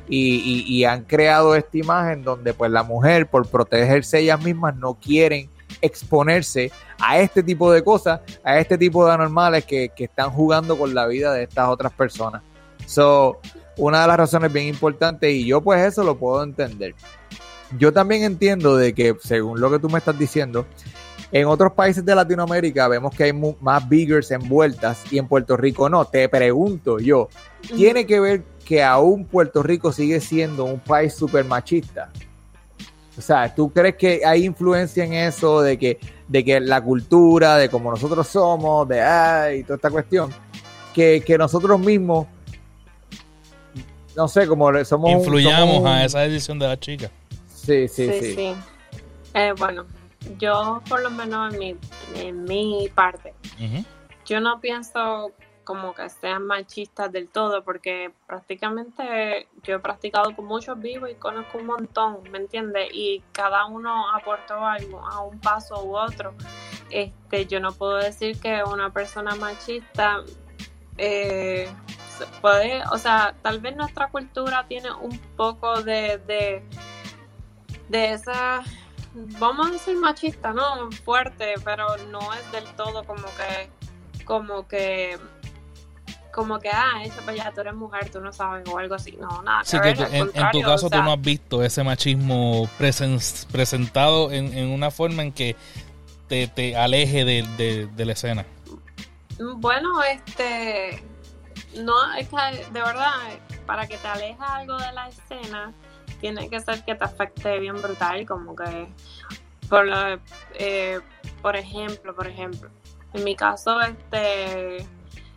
y, han creado esta imagen donde pues la mujer por protegerse ellas mismas no quieren exponerse a este tipo de cosas, a este tipo de anormales que, están jugando con la vida de estas otras personas. So, una de las razones bien importantes, y yo pues eso lo puedo entender. Yo también entiendo de que, según lo que tú me estás diciendo, en otros países de Latinoamérica vemos que hay más biggers envueltas y en Puerto Rico no. Te pregunto yo, ¿tiene que ver que aún Puerto Rico sigue siendo un país súper machista? O sea, ¿tú crees que hay influencia en eso de que, de que la cultura, de cómo nosotros somos, de ay, toda esta cuestión, que, nosotros mismos, no sé, como somos... Influyamos a esa decisión de la chica. Sí, sí, sí. sí. Eh, bueno, yo por lo menos en mi, en mi parte, yo no pienso como que sean machistas del todo, porque prácticamente yo he practicado con muchos vivos y conozco un montón, ¿me entiendes? Y cada uno aportó algo a un paso u otro. Este, yo no puedo decir que una persona machista eh, puede, o sea, tal vez nuestra cultura tiene un poco de, de, de esa vamos a decir machista, ¿no? Fuerte, pero no es del todo como que como que como que, ah, eso pues ya tú eres mujer, tú no sabes o algo así. No, nada. Sí, que ver, en, en tu caso o sea, tú no has visto ese machismo presen- presentado en, en una forma en que te, te aleje de, de- de la escena. Bueno, este, no, es que de verdad, para que te alejes algo de la escena, tiene que ser que te afecte bien brutal, como que, por, lo- eh, por ejemplo, por ejemplo, en mi caso, este,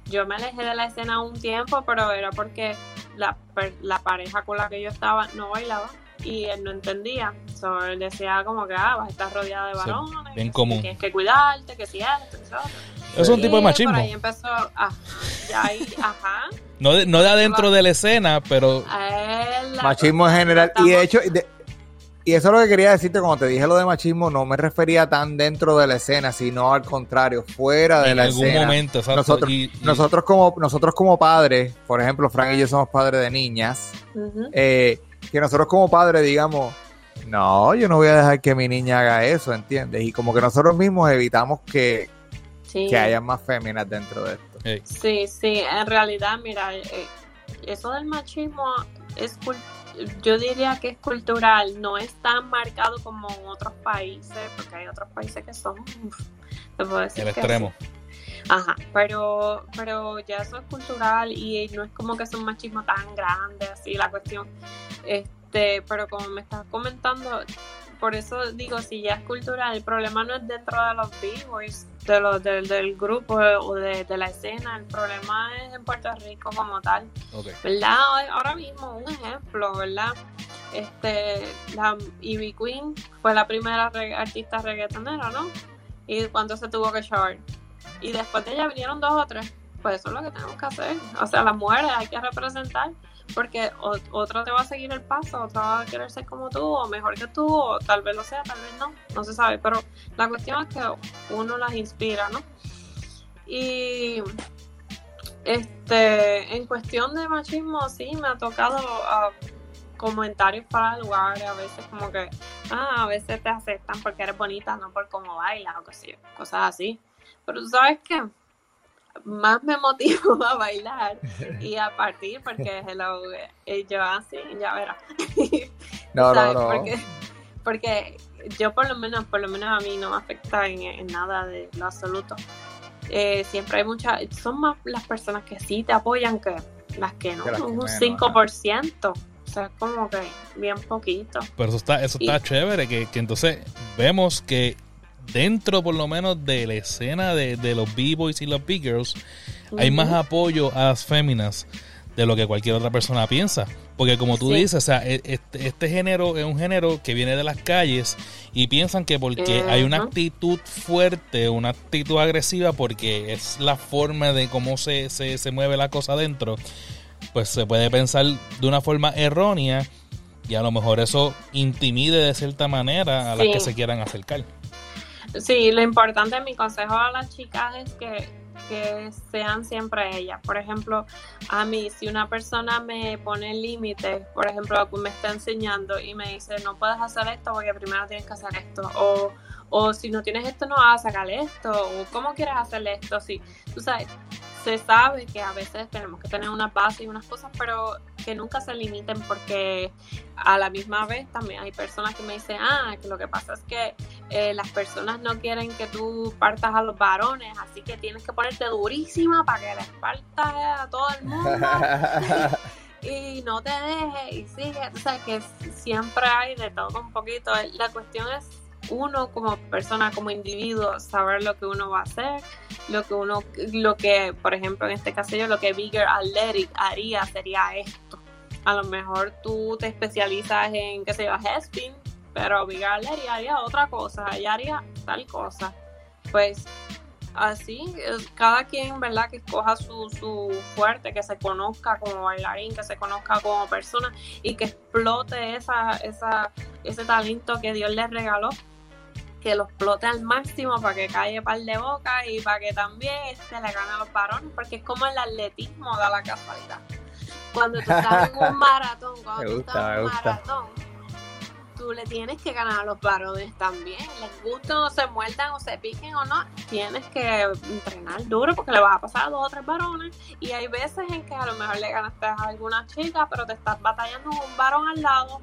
yo me alejé de la escena un tiempo, pero era porque la, la pareja con la que yo estaba no bailaba y él no entendía. So, él decía como que, ah, vas a estar rodeada de Sí, varones, bien que común. tienes que cuidarte, que si esto, que otro. Es un tipo de machismo. Por ahí empezó, ajá, ya ahí, ajá. No de, no de adentro de la escena, pero la- Machismo en general. Y de hecho, de- y eso es lo que quería decirte cuando te dije lo de machismo, no me refería tan dentro de la escena, sino al contrario, fuera de en la algún escena. momento, exacto. Nosotros, y- y- nosotros como nosotros como padres, por ejemplo, Frank y yo somos padres de niñas, eh, que nosotros como padres digamos, no, yo no voy a dejar que mi niña haga eso, ¿entiendes? Y como que nosotros mismos evitamos que, Sí. que haya más féminas dentro de esto. Sí, sí, en realidad, mira, eh, eso del machismo es yo diría que es cultural, no es tan marcado como en otros países, porque hay otros países que son, uf, te puedo decir el que extremo. sí. Ajá, pero, pero ya eso es cultural y no es como que es un machismo tan grande, así la cuestión. Este, pero como me estás comentando, por eso digo, si ya es cultural, el problema no es dentro de los b-boys, de los, del, del grupo o de, de la escena, el problema es en Puerto Rico como tal. ¿verdad? Ahora mismo, un ejemplo, ¿verdad? Este, la Ivy Queen fue la primera re- artista reggaetonera, ¿no? Y cuánto se tuvo que echar. Y después de ella vinieron dos o tres. Pues eso es lo que tenemos que hacer. O sea, las mujeres hay que representar porque o- otro te va a seguir el paso, otro va a querer ser como tú, o mejor que tú, o tal vez lo sea, tal vez no, no se sabe. Pero la cuestión es que uno las inspira, ¿no? Y este, en cuestión de machismo, sí, me ha tocado ah, comentarios para el lugar, a veces como que, ah, a veces te aceptan porque eres bonita, no por cómo bailas o cosas así. Pero tú sabes qué, más me motivo a bailar y a partir porque hello, eh, yo así, ya verás. No, no, no. Porque, porque yo por lo menos, por lo menos a mí no me afecta en, en nada de lo absoluto. Eh, siempre hay muchas, son más las personas que sí te apoyan que las que no, Que las que un menos, 5%. O sea, es como que bien poquito. Pero eso está, eso está Y- chévere, que, que entonces vemos que dentro por lo menos de la escena de, de los B-Boys y los B-Girls hay más apoyo a las féminas de lo que cualquier otra persona piensa. Porque como tú Sí. dices, o sea, e- este, este género es un género que viene de las calles y piensan que porque hay una actitud fuerte, una actitud agresiva, porque es la forma de cómo se, se, se mueve la cosa adentro, pues se puede pensar de una forma errónea y a lo mejor eso intimide de cierta manera a las que se quieran acercar. Sí, lo importante, mi consejo a las chicas es que, que sean siempre ellas. Por ejemplo, a mí, si una persona me pone límites, por ejemplo, me está enseñando y me dice, no puedes hacer esto porque primero tienes que hacer esto, o, o si no tienes esto, no vas a sacar esto, o cómo quieres hacerle esto, sí. Tú sabes, se sabe que a veces tenemos que tener una base y unas cosas, pero que nunca se limiten porque a la misma vez también hay personas que me dicen, ah, que lo que pasa es que eh, las personas no quieren que tú partas a los varones, así que tienes que ponerte durísima para que les partas a todo el mundo y no te dejes y sigue. O sea, que siempre hay de todo un poquito. La cuestión es uno como persona, como individuo, saber lo que uno va a hacer, lo que uno, lo que, por ejemplo, en este caso yo, lo que Bigger Athletic haría sería esto. A lo mejor tú te especializas en, qué sé yo, Hespin, pero Bigger Athletic haría otra cosa, ella haría tal cosa. Pues así, cada quien, ¿verdad? Que escoja su, su fuerte, que se conozca como bailarín, que se conozca como persona y que explote esa, esa, ese talento que Dios le regaló, que lo explote al máximo para que calle par de boca y para que también este, le gane a los varones, porque es como el atletismo da la casualidad. Cuando tú estás en un maratón, cuando Me tú gusta, estás en un maratón, tú le tienes que ganar a los varones también. Les guste o se muerdan o se piquen o no, tienes que entrenar duro porque le vas a pasar a dos o tres varones. Y hay veces en que a lo mejor le ganaste a alguna chica, pero te estás batallando con un varón al lado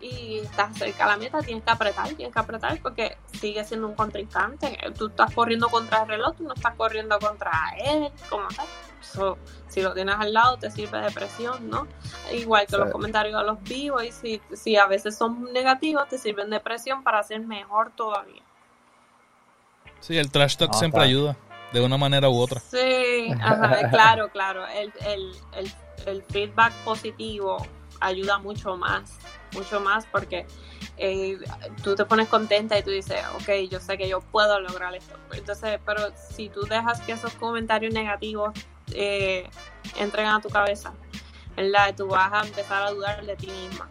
y estás cerca de la meta, tienes que apretar, tienes que apretar porque sigue siendo un contrincante. Tú estás corriendo contra el reloj, tú no estás corriendo contra él, como tal. si lo tienes al lado, te sirve de presión, ¿no? Igual que los comentarios de los vivos, y si, si a veces son negativos, te sirven de presión para hacer mejor todavía. Sí, el trash talk siempre ayuda, de una manera u otra. Sí, claro, claro. El, el, el, el feedback positivo ayuda mucho más mucho más porque eh, tú te pones contenta y tú dices, ok, yo sé que yo puedo lograr esto. Entonces, pero si tú dejas que esos comentarios negativos eh, entren a tu cabeza, ¿verdad? Tú vas a empezar a dudar de ti misma.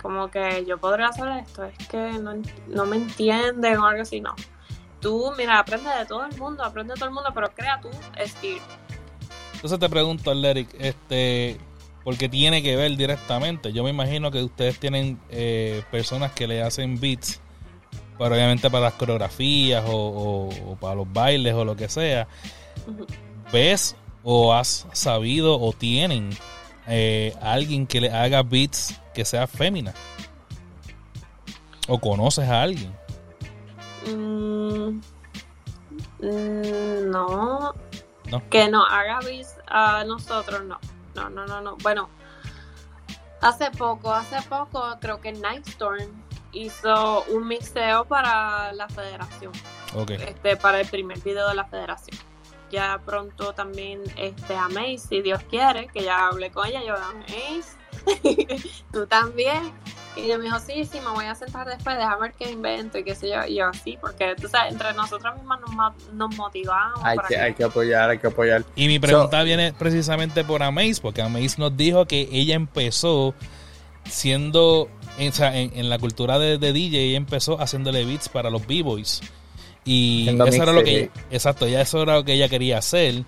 Como que yo podría hacer esto, es que no, no me entienden o algo así, no. Tú, mira, aprende de todo el mundo, aprende de todo el mundo, pero crea tu estilo. Entonces te pregunto, Leric, este, porque tiene que ver directamente. Yo me imagino que ustedes tienen eh, personas que le hacen beats, pero obviamente para las coreografías o, para los bailes o lo que sea. ¿Ves o has sabido o tienen eh, alguien que le haga beats que sea fémina? ¿O conoces a alguien? Mm, mm, no. no. Que no haga beats a nosotros, no no, no, no, no. Bueno, hace poco, hace poco creo que Nightstorm hizo un mixeo para la federación. Este, para el primer video de la federación. Ya pronto también este Amaze, si Dios quiere, que ya hablé con ella, yo Amaze, tú también. Y ella me dijo, sí, sí, me voy a sentar después, déjame ver qué invento y qué sé yo. Y yo, sí, porque tú sabes, entre nosotros mismas nos, nos motivamos. Hay que, hay que apoyar, hay que apoyar. Y mi pregunta viene precisamente por Amaze, porque Amaze nos dijo que ella empezó siendo, o sea, en, la cultura de, DJ, ella empezó haciéndole beats para los B-Boys. Y eso era lo que, exacto, ya eso era lo que ella quería hacer.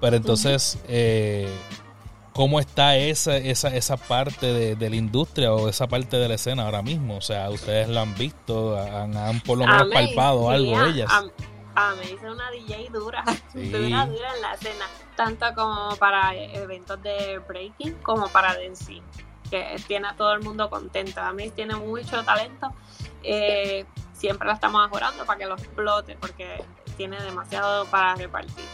Pero entonces, eh, cómo está esa, esa, esa parte de, la industria o esa parte de la escena ahora mismo. O sea, ustedes la han visto, han, por lo menos palpado algo de ellas. A, me dice una DJ dura, dura, dura en la escena, tanto como para eventos de breaking como para dancing, que tiene a todo el mundo contento. A mí tiene mucho talento, eh, siempre la estamos mejorando para que lo explote, porque tiene demasiado para repartir.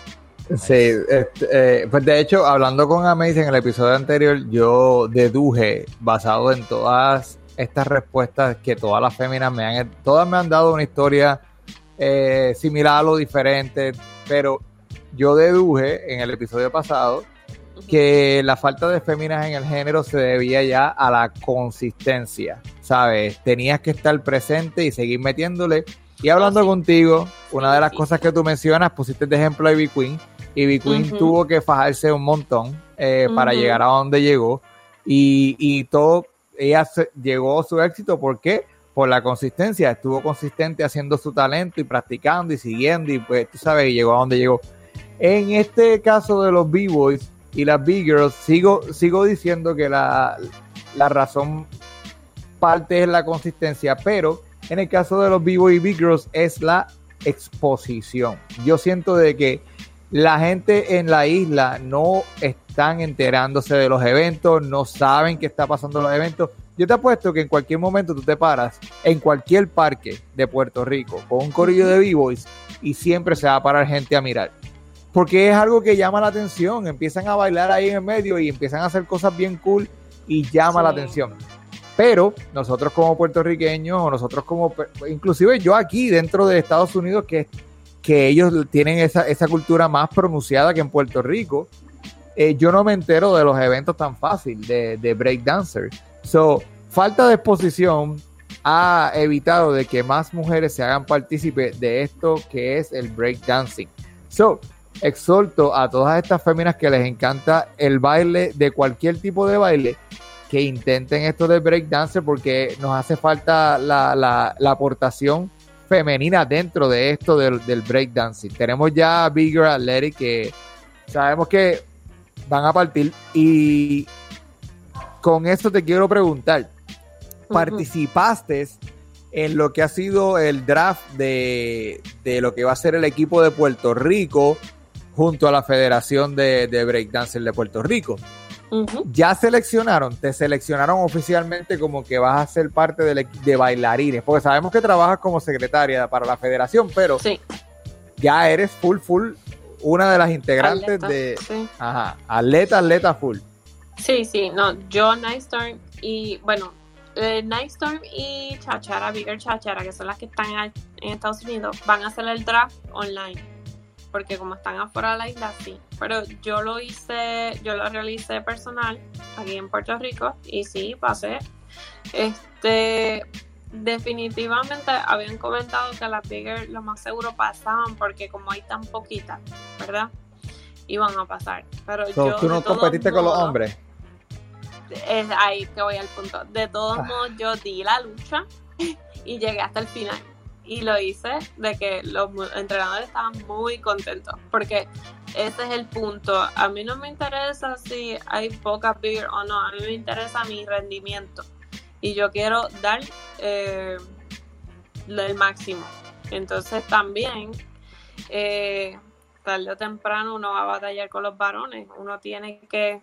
Sí, este, eh, pues de hecho, hablando con Amaze en el episodio anterior, yo deduje, basado en todas estas respuestas que todas las féminas me han, todas me han dado una historia eh, similar o diferente, pero yo deduje en el episodio pasado que la falta de féminas en el género se debía ya a la consistencia, ¿sabes? Tenías que estar presente y seguir metiéndole. Y hablando contigo, una de las cosas que tú mencionas, pusiste de ejemplo a Ivy Queen, Ivy Queen tuvo que fajarse un montón eh, para llegar a donde llegó y, y todo, ella llegó a su éxito, ¿por qué? Por la consistencia, estuvo consistente haciendo su talento y practicando y siguiendo y pues tú sabes, llegó a donde llegó. En este caso de los B-Boys y las B-Girls, sigo, sigo diciendo que la, la razón parte es la consistencia, pero en el caso de los B-Boys y B-Girls es la exposición. Yo siento de que la gente en la isla no están enterándose de los eventos, no saben qué está pasando en los eventos. Yo te apuesto que en cualquier momento tú te paras en cualquier parque de Puerto Rico con un corillo de b-boys y siempre se va a parar gente a mirar. Porque es algo que llama la atención. Empiezan a bailar ahí en el medio y empiezan a hacer cosas bien cool y llama la atención. Pero nosotros como puertorriqueños o nosotros como, inclusive yo aquí dentro de Estados Unidos, que que ellos tienen esa, cultura más pronunciada que en Puerto Rico. Eh, yo no me entero de los eventos tan fácil de, de breakdancer. So, falta de exposición ha evitado de que más mujeres se hagan partícipes de esto que es el breakdancing. So, exhorto a todas estas féminas que les encanta el baile de cualquier tipo de baile que intenten esto del breakdancer porque nos hace falta la, la, la aportación femenina dentro de esto del, del breakdancing. Tenemos ya a Bigger Athletic que sabemos que van a partir y con eso te quiero preguntar, participaste en lo que ha sido el draft de, de lo que va a ser el equipo de Puerto Rico junto a la Federación de, de Breakdancer de Puerto Rico. Ya seleccionaron, te seleccionaron oficialmente como que vas a ser parte del equi- de bailarines, porque sabemos que trabajas como secretaria para la federación, pero Sí, ya eres full, full, una de las integrantes atleta, de, sí. ajá, atleta, atleta full. Sí, sí, no, yo, Nightstorm y, bueno, eh, Nightstorm y Chachara, Bigger Chachara, que son las que están en Estados Unidos, van a hacer el draft online. Porque como están afuera de la isla, sí. Pero yo lo hice, yo lo realicé personal aquí en Puerto Rico y sí, pasé. Este, definitivamente habían comentado que las Bigger lo más seguro pasaban porque como hay tan poquitas, ¿verdad? Iban a pasar. Pero So, yo ¿Tú no competiste con los hombres? es ahí que voy al punto. De todos Ah. modos, yo di la lucha y llegué hasta el final. Y lo hice de que los entrenadores estaban muy contentos. Porque ese es el punto. A mí no me interesa si hay poca beer o no. A mí me interesa mi rendimiento. Y yo quiero dar eh, el máximo. Entonces también, eh, tarde o temprano, uno va a batallar con los varones. Uno tiene que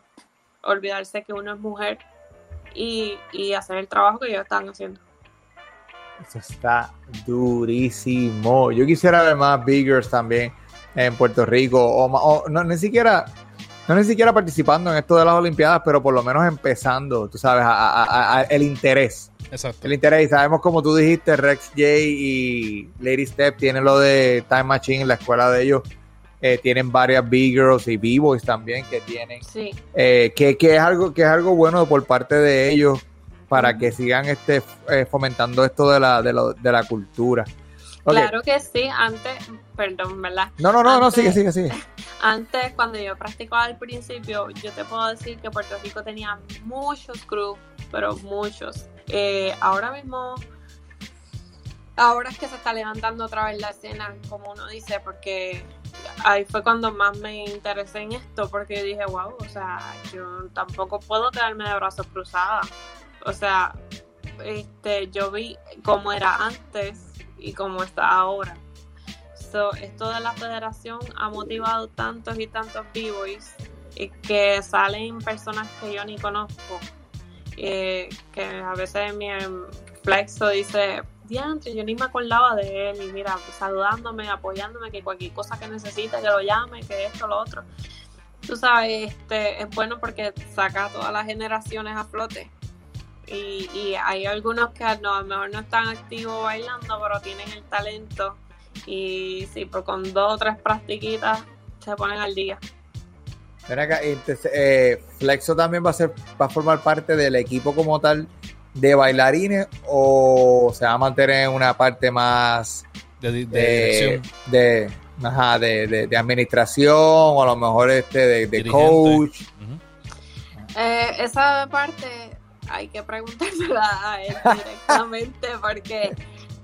olvidarse que uno es mujer y, y hacer el trabajo que ellos están haciendo. Eso está durísimo. Yo quisiera ver más Biggers también en Puerto Rico, o, no, ni siquiera, no ni siquiera participando en esto de las Olimpiadas, pero por lo menos empezando, tú sabes, a- a- a- a- el interés. Exacto. El interés, y sabemos como tú dijiste, Rex J y Lady Step tienen lo de Time Machine, la escuela de ellos, eh, tienen varias B-Girls y B-Boys también que tienen Sí, eh, que, que es algo que es algo bueno por parte de ellos para que sigan este eh, fomentando esto de la de, lo- de la cultura. Claro que sí. Antes, perdón, ¿verdad? No, no, no, no, sigue, sigue, sigue. Antes, cuando yo practicaba al principio, yo te puedo decir que Puerto Rico tenía muchos crews, pero muchos. Eh, ahora mismo, ahora es que se está levantando otra vez la escena, como uno dice, porque ahí fue cuando más me interesé en esto, porque yo dije, wow, o sea, yo tampoco puedo quedarme de brazos cruzados. O sea, este, yo vi cómo era antes y cómo está ahora. So, esto de la federación ha motivado tantos y tantos b-boys que salen personas que yo ni conozco. eh, que a veces mi flexo dice, diantre, yo ni me acordaba de él. Y mira, saludándome, apoyándome, que cualquier cosa que necesite, que lo llame, que esto, lo otro. Tú sabes, este, es bueno porque saca a todas las generaciones a flote. Y, y hay algunos que no, a lo mejor no están activos bailando, pero tienen el talento. Y sí, pues con dos o tres practiquitas se ponen al día. Ven acá, entonces, eh, Flexo también va a ser, va a formar parte del equipo como tal de bailarines o se va a mantener en una parte más De, de- de de, dirección. de, ajá, de, de- de administración o a lo mejor este de, coach. Eh, esa parte hay que preguntársela a él directamente porque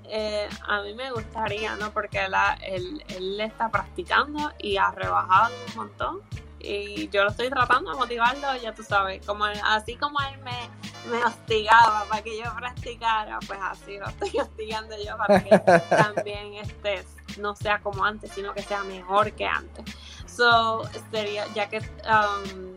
eh, a mí me gustaría, ¿no? Porque la- él, él está practicando y ha rebajado un montón. Y yo lo estoy tratando de motivarlo, ya tú sabes, como así como él me, me hostigaba para que yo practicara, pues así lo estoy hostigando yo para que también este no sea como antes, sino que sea mejor que antes. So, sería, ya que um,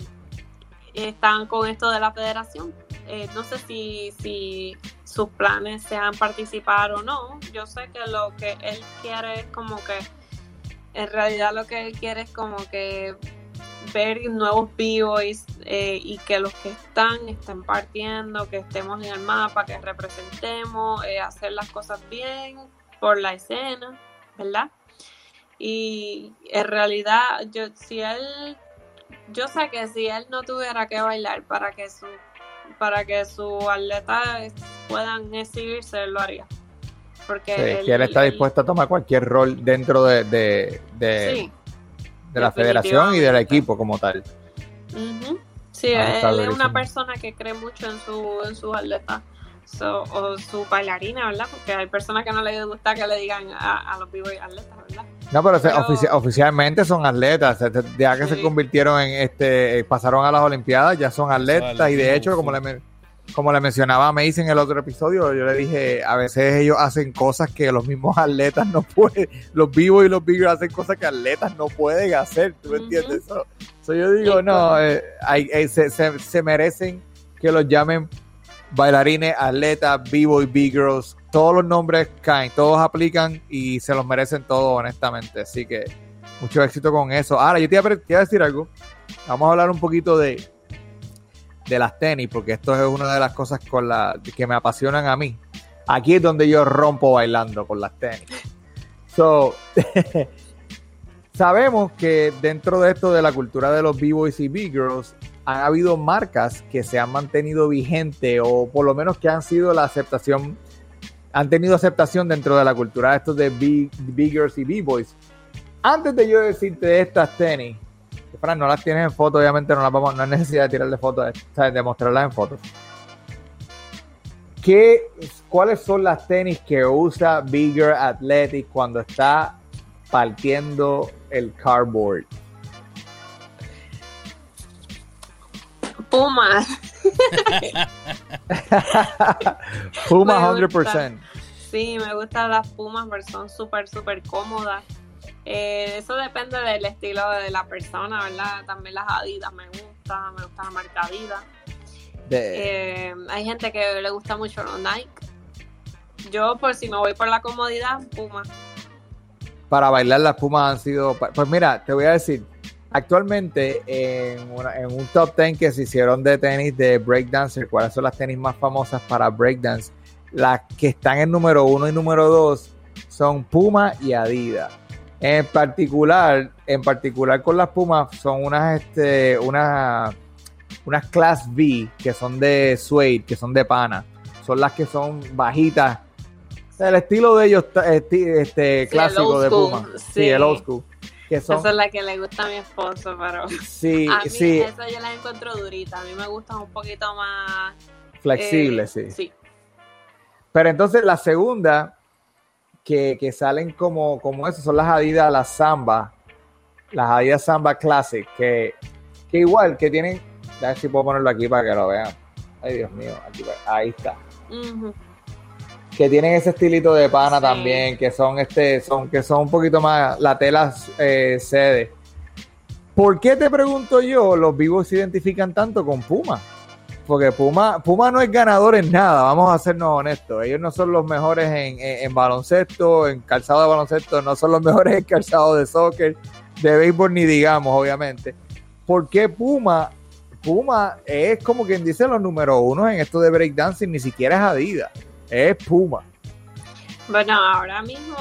están con esto de la federación, eh, no sé si, si sus planes sean participar o no. Yo sé que lo que él quiere es como que, en realidad lo que él quiere es como que ver nuevos b-boys eh, y que los que están estén partiendo, que estemos en el mapa, que representemos, eh, hacer las cosas bien por la escena, ¿verdad? Y en realidad, yo si él, yo sé que si él no tuviera que bailar para que su, para que sus atletas puedan exhibirse, lo haría. Porque Sí, él- que él está dispuesto a tomar cualquier rol dentro de, de, de, sí, de la federación y del equipo como tal. Ujú. Sí, Ah, él es una persona que cree mucho en su en sus atletas so, o su bailarina, ¿verdad? Porque hay personas que no les gusta que le digan a, a los b atletas, ¿verdad? No, pero, se- Pero- ofici- oficialmente son atletas. Ya que se convirtieron en este, eh, pasaron a las Olimpiadas, ya son atletas. y de hecho, como le, como le mencionaba a Mace en el otro episodio, yo le dije, a veces ellos hacen cosas que los mismos atletas no pueden, los vivos y los bigos hacen cosas que atletas no pueden hacer, ¿tú me entiendes? eso? yo digo, no, eh, se, se, merecen que los llamen bailarines, atletas, vivo y big girls, todos los nombres caen, todos aplican y se los merecen todos, honestamente, así que mucho éxito con eso. Ahora, yo te iba a decir algo, vamos a hablar un poquito de de las tenis, porque esto es una de las cosas con la, que me apasionan a mí. Aquí es donde yo rompo bailando con las tenis. So, sabemos que dentro de esto de la cultura de los B-Boys y B-Girls, han habido marcas que se han mantenido vigentes o por lo menos que han sido la aceptación, han tenido aceptación dentro de la cultura estos de B-Girls y B-Boys. Antes de yo decirte de estas tenis, Fran, no las tienes en foto, obviamente no las vamos, no hay necesidad de tirarle fotos, de mostrarlas en fotos. ¿Qué, ¿Cuáles son las tenis que usa Bigger Athletic cuando está partiendo el cardboard? Puma. Puma 100%. Sí, me gustan las Pumas porque son súper, súper cómodas. Eh, eso depende del estilo de la persona, ¿verdad? También las Adidas me gusta, me gusta la marca Adidas. Eh, hay gente que le gusta mucho los Nike. Yo, por si me voy por la comodidad, Puma. Para bailar las Pumas han sido... Pues mira, te voy a decir, actualmente en, un top 10 que se hicieron de tenis de breakdancer, ¿cuáles son las tenis más famosas para breakdance? Las que están en número uno y número dos son Puma y Adidas. En particular, en particular con las Pumas son unas, este, unas, unas Class V que son de suede, que son de pana. Son las que son bajitas. El estilo de ellos, este, este clásico de Puma. Sí. el old school. Que son... Esa es la que le gusta a mi esposo, pero sí, a mí sí. esa yo la encuentro durita. A mí me gustan un poquito más flexibles, eh, sí. Sí. Pero entonces la segunda que, salen como, como eso, son las Adidas, las Samba, las Adidas Samba Classic, que, que igual, que tienen, a ver si puedo ponerlo aquí para que lo vean. Ay, Dios mío, ahí está. Que tienen ese estilito de pana también, que son este, son, que son un poquito más, la tela eh, cede. ¿Por qué te pregunto yo, los vivos se identifican tanto con Puma? porque Puma, Puma no es ganador en nada, vamos a sernos honestos. Ellos no son los mejores en, baloncesto, en calzado de baloncesto, no son los mejores en calzado de soccer, de béisbol ni digamos, obviamente. ¿Por qué Puma? Puma es como quien dice los número uno en esto de breakdancing, ni siquiera es Adidas, es Puma. Bueno, ahora mismo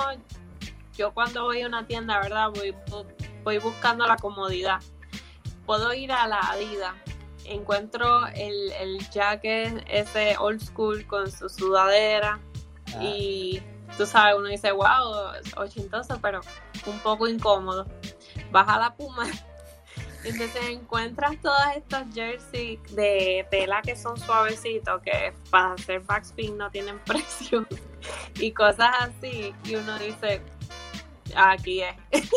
yo cuando voy a una tienda, ¿verdad? Voy, voy buscando la comodidad. Puedo ir a la Adidas encuentro el, el jacket ese old school con su sudadera ah. y tú sabes, uno dice, wow, ochentoso, pero un poco incómodo. Baja la puma. Entonces encuentras todas estas jerseys de tela que son suavecitos, que para hacer backspin no tienen precio y cosas así. Y uno dice, aquí es.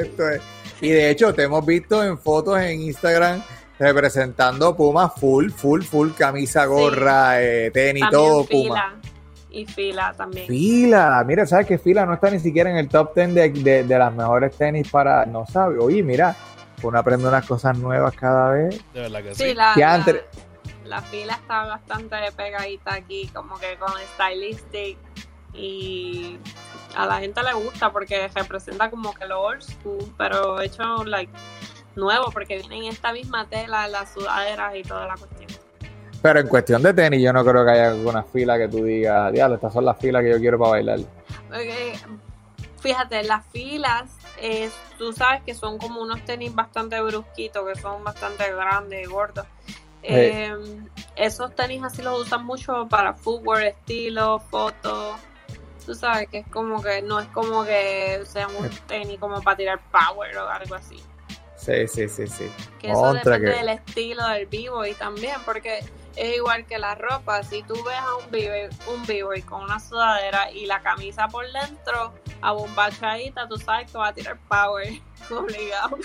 Esto es. Y de hecho, te hemos visto en fotos en Instagram representando Puma full, full, full, camisa, gorra, eh, tenis, todo Puma. Y fila también. Fila, mira, ¿sabes que fila no está ni siquiera en el top 10 de, de, las mejores tenis para. No sabe, oye, mira, uno aprende unas cosas nuevas cada vez. De verdad que sí. La, la, fila está bastante pegadita aquí, como que con stylistic y a la gente le gusta porque representa como que lo old school, pero hecho like nuevo porque vienen en esta misma tela, las sudaderas y toda la cuestión. Pero en cuestión de tenis, yo no creo que haya alguna fila que tú digas, diablo, estas son las filas que yo quiero para bailar. fíjate, las filas, tú sabes que son como unos tenis bastante brusquitos, que son bastante grandes y gordos. Em, esos tenis así los usan mucho para footwear, estilo, fotos tú sabes que es como que no es como que sea un tenis como para tirar power o algo así. Sí, sí, sí, sí. Que eso depende del estilo del vivo y también porque es igual que la ropa, si tú ves a un vivo, un con una sudadera y la camisa por dentro abombachadita, tú sabes que va a tirar power obligado.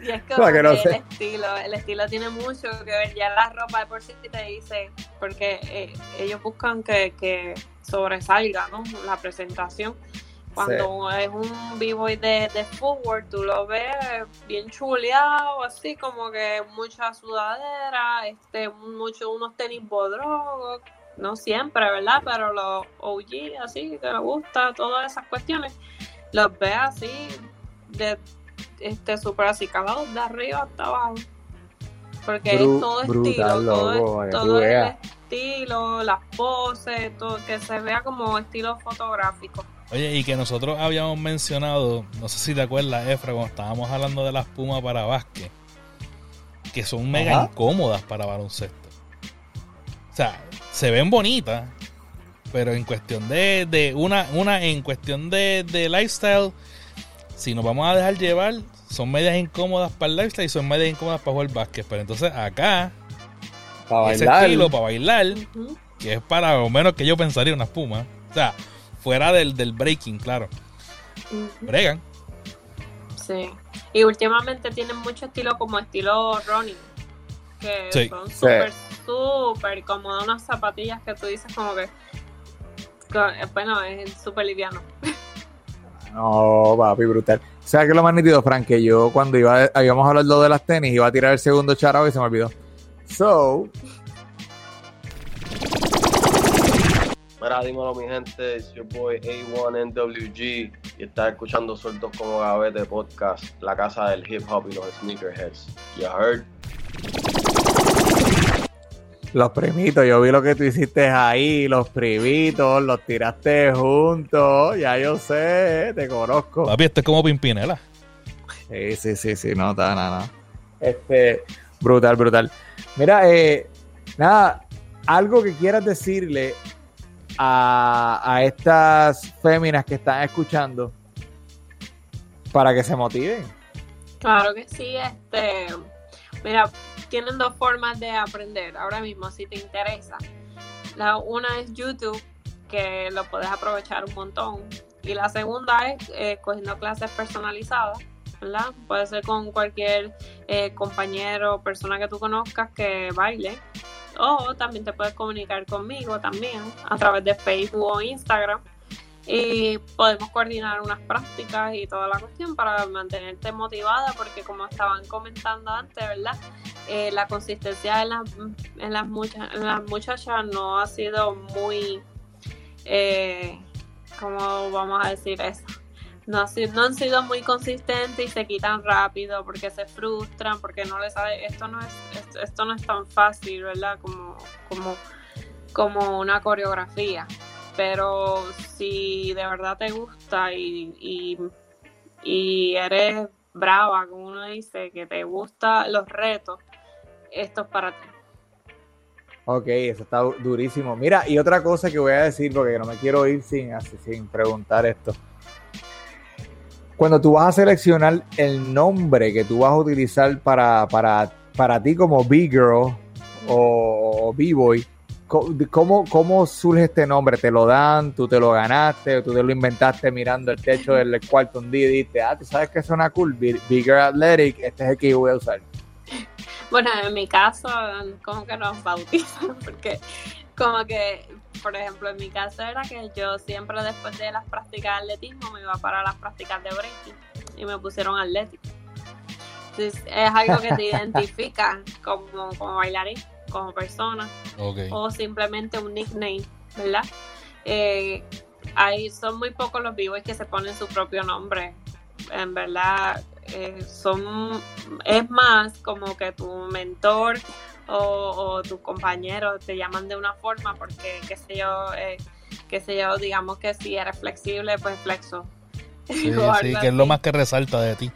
Y es que, Para que no el sé. estilo, el estilo tiene mucho que ver. Ya la ropa de por sí te dice, porque eh, ellos buscan que, que sobresalga, ¿no? La presentación. Cuando es un b-boy de, de footwork, tú lo ves bien chuleado, así como que mucha sudadera, este, mucho, unos tenis bodrogos, no siempre, ¿verdad? Pero los OG, así, que le gusta, todas esas cuestiones, los ves así, de este súper así calados de arriba hasta abajo. Porque Bru- es todo brutal, estilo, todo, es, todo el estilo, las poses, todo, que se vea como estilo fotográfico. Oye, y que nosotros habíamos mencionado, no sé si te acuerdas, Efra, cuando estábamos hablando de las pumas para básquet, que son mega Ajá. incómodas para baloncesto. O sea, se ven bonitas, pero en cuestión de, de una, una en cuestión de, de lifestyle, si nos vamos a dejar llevar, son medias incómodas para el lifestyle y son medias incómodas para jugar básquet. Pero entonces acá, Para ese bailar. estilo para bailar, que es para lo menos que yo pensaría unas pumas. O sea, fuera del, del breaking, claro. Bregan. Sí. Y últimamente tienen mucho estilo como estilo running. Que Sí. son Sí. súper, súper cómodas. Unas zapatillas que tú dices como que... que, Bueno, es súper liviano. No, papi, brutal. ¿Sabes qué es lo más nítido, Frank? Que yo cuando iba, habíamos hablado de las tenis, iba a tirar el segundo charao y se me olvidó. So, Mira, dímelo mi gente, es your boy A1NWG y estás escuchando Sueltos como Gavete Podcast, la casa del hip hop y los sneakerheads. You heard? los primitos, yo vi lo que tú hiciste ahí, los primitos, los tiraste juntos, ya yo sé, te conozco. Papi, esto es como Pimpinela. Sí, sí, sí, sí, no, está nada, nada. Este, brutal, brutal. Mira, eh, nada, algo que quieras decirle a, estas féminas que están escuchando para que se motiven. Claro que sí, este, mira, tienen dos formas de aprender ahora mismo si te interesa. La una es YouTube, que lo puedes aprovechar un montón. Y la segunda es eh, cogiendo clases personalizadas, ¿verdad? Puede ser con cualquier eh, compañero o persona que tú conozcas que baile. O también te puedes comunicar conmigo también a través de Facebook o Instagram y podemos coordinar unas prácticas y toda la cuestión para mantenerte motivada porque como estaban comentando antes, ¿verdad? Eh, la consistencia en las, en, las mucha- en las muchachas no ha sido muy, eh, ¿cómo vamos a decir eso? No, no han sido muy consistentes y se quitan rápido porque se frustran, porque no les sabe, esto no es, esto, no es tan fácil, ¿verdad? Como, como, como una coreografía pero si de verdad te gusta y, y, eres brava, como uno dice, que te gustan los retos, esto es para ti. Ok, eso está du- durísimo. Mira, y otra cosa que voy a decir, porque no me quiero ir sin, sin preguntar esto. Cuando tú vas a seleccionar el nombre que tú vas a utilizar para, para, para ti como B-Girl o, o B-Boy, ¿cómo, ¿cómo surge este nombre? ¿Te lo dan? ¿Tú te lo ganaste? ¿Tú te lo inventaste mirando el techo del cuarto un día y dijiste, ah, tú sabes que suena cool, B- Bigger Athletic, este es el que yo voy a usar? Bueno, en mi caso, como que nos bautizan, porque como que, por ejemplo, en mi caso era que yo siempre después de las prácticas de atletismo me iba para las prácticas de breaking y me pusieron atlético. Entonces, es algo que te identifica como, como bailarín, como persona. O simplemente un nickname, ¿verdad? Eh, son muy pocos los b que se ponen su propio nombre. En verdad, eh, son es más como que tu mentor o, o tu compañero te llaman de una forma porque, qué sé yo, eh, qué sé yo, digamos que si eres flexible, pues flexo. Sí, sí, que es lo más que resalta de ti.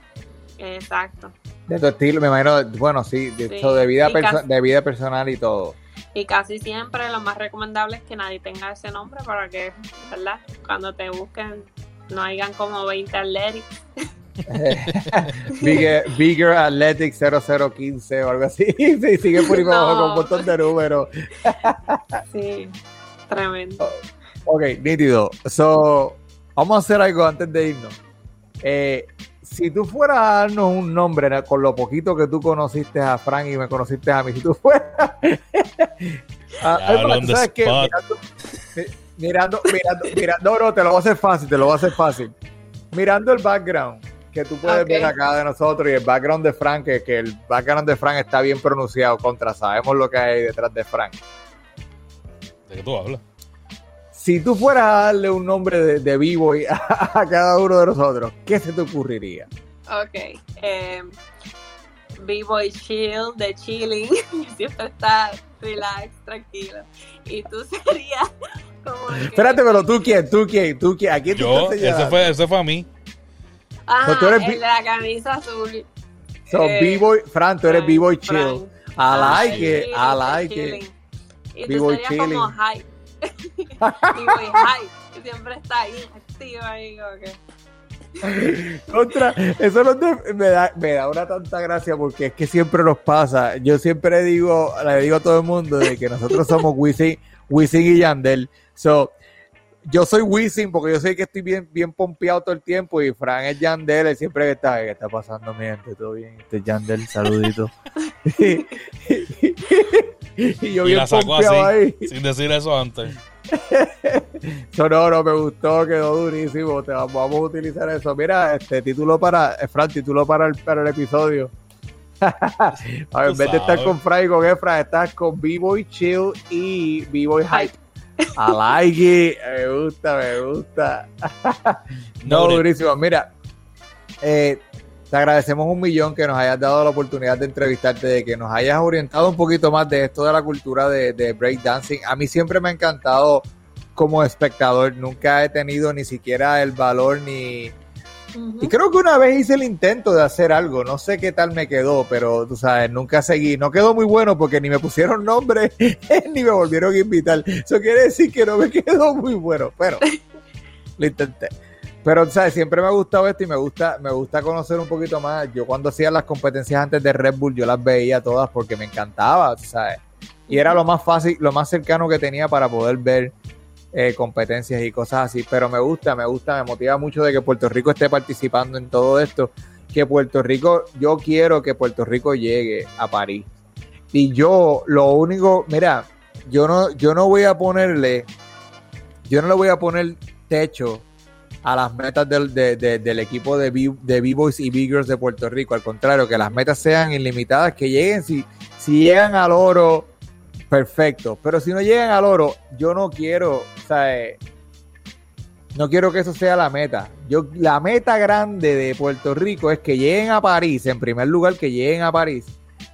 Exacto. De tu estilo, me imagino, bueno, sí, de, Sí, so, de vida, casi- de vida personal y todo. Y casi siempre lo más recomendable es que nadie tenga ese nombre para que, ¿verdad? Cuando te busquen no hayan como 20 athletics. Bigger, Bigger Athletic 0015 o algo así. Sí, sigue por ahí abajo con un montón de números. Sí, tremendo. Ok, nítido. So, vamos a hacer algo antes de irnos. Eh, si tú fueras a darnos un nombre con lo poquito que tú conociste a Frank y me conociste a mí, si tú fueras. a, ¿sabes qué? Mirando, mirando, mirando, mirando, no, no, te lo voy a hacer fácil, te lo voy a hacer fácil. Mirando el background que tú puedes ver acá de nosotros y el background de Frank, que, que, el background de Frank está bien pronunciado contra, sabemos lo que hay detrás de Frank. ¿De qué tú hablas? Si tú fueras a darle un nombre de, de vivo a, a, cada uno de nosotros, ¿qué se te ocurriría? Ok. Eh, B-Boy Chill, de chilling, siempre está relax, tranquilo. Y tú serías como. Que... Espérate, pero tú quién, tú quién, tú quién, ¿a quién Yo, ese fue, ese fue a mí. Ah, so, el de la camisa azul. So, eh, B-Boy, Fran, tú eres B-Boy Chill. I ah, like it, I like it. Y tú serías chilling. como hype. B-Boy hype. Y siempre está ahí, activo ahí, que. Contra, eso no te, me, da, me da una tanta gracia porque es que siempre nos pasa. Yo siempre digo, le digo a todo el mundo de que nosotros somos Wisin, Wisin y Yandel. So, yo soy Wisin porque yo sé que estoy bien, bien pompeado todo el tiempo y Fran es Yandel, él siempre que está, ¿qué está pasando mi gente? ¿Todo bien? Este es Yandel, saludito. y yo y bien la sacó así, ahí. sin decir eso antes. Sonoro, me gustó, quedó durísimo. Te vamos, vamos a utilizar eso. Mira, este título para, eh, Fran, título para el, para el episodio. a ver, en vez de estar con Fran y con Efra, estás con B-Boy Chill y B-Boy Hype. I like. Me gusta, me gusta. no, durísimo. Mira, eh, te agradecemos un millón que nos hayas dado la oportunidad de entrevistarte, de que nos hayas orientado un poquito más de esto de la cultura de, de breakdancing. A mí siempre me ha encantado como espectador. Nunca he tenido ni siquiera el valor ni... Uh -huh. Y creo que una vez hice el intento de hacer algo, no sé qué tal me quedó, pero tú sabes, nunca seguí. No quedó muy bueno porque ni me pusieron nombre ni me volvieron a invitar. Eso quiere decir que no me quedó muy bueno, pero lo intenté. Pero, ¿sabes? Siempre me ha gustado esto y me gusta, me gusta conocer un poquito más. Yo cuando hacía las competencias antes de Red Bull, yo las veía todas porque me encantaba, ¿sabes? Y era lo más fácil, lo más cercano que tenía para poder ver eh, competencias y cosas así. Pero me gusta, me gusta, me motiva mucho de que Puerto Rico esté participando en todo esto. Que Puerto Rico, yo quiero que Puerto Rico llegue a París. Y yo, lo único, mira, yo no, yo no voy a ponerle, yo no le voy a poner techo a las metas del, de, de, del equipo de B-Boys y B-Girls de Puerto Rico. Al contrario, que las metas sean ilimitadas, que lleguen, si, si llegan al oro, perfecto. Pero si no llegan al oro, yo no quiero, o sea, eh, no quiero que eso sea la meta. Yo, la meta grande de Puerto Rico es que lleguen a París, en primer lugar, que lleguen a París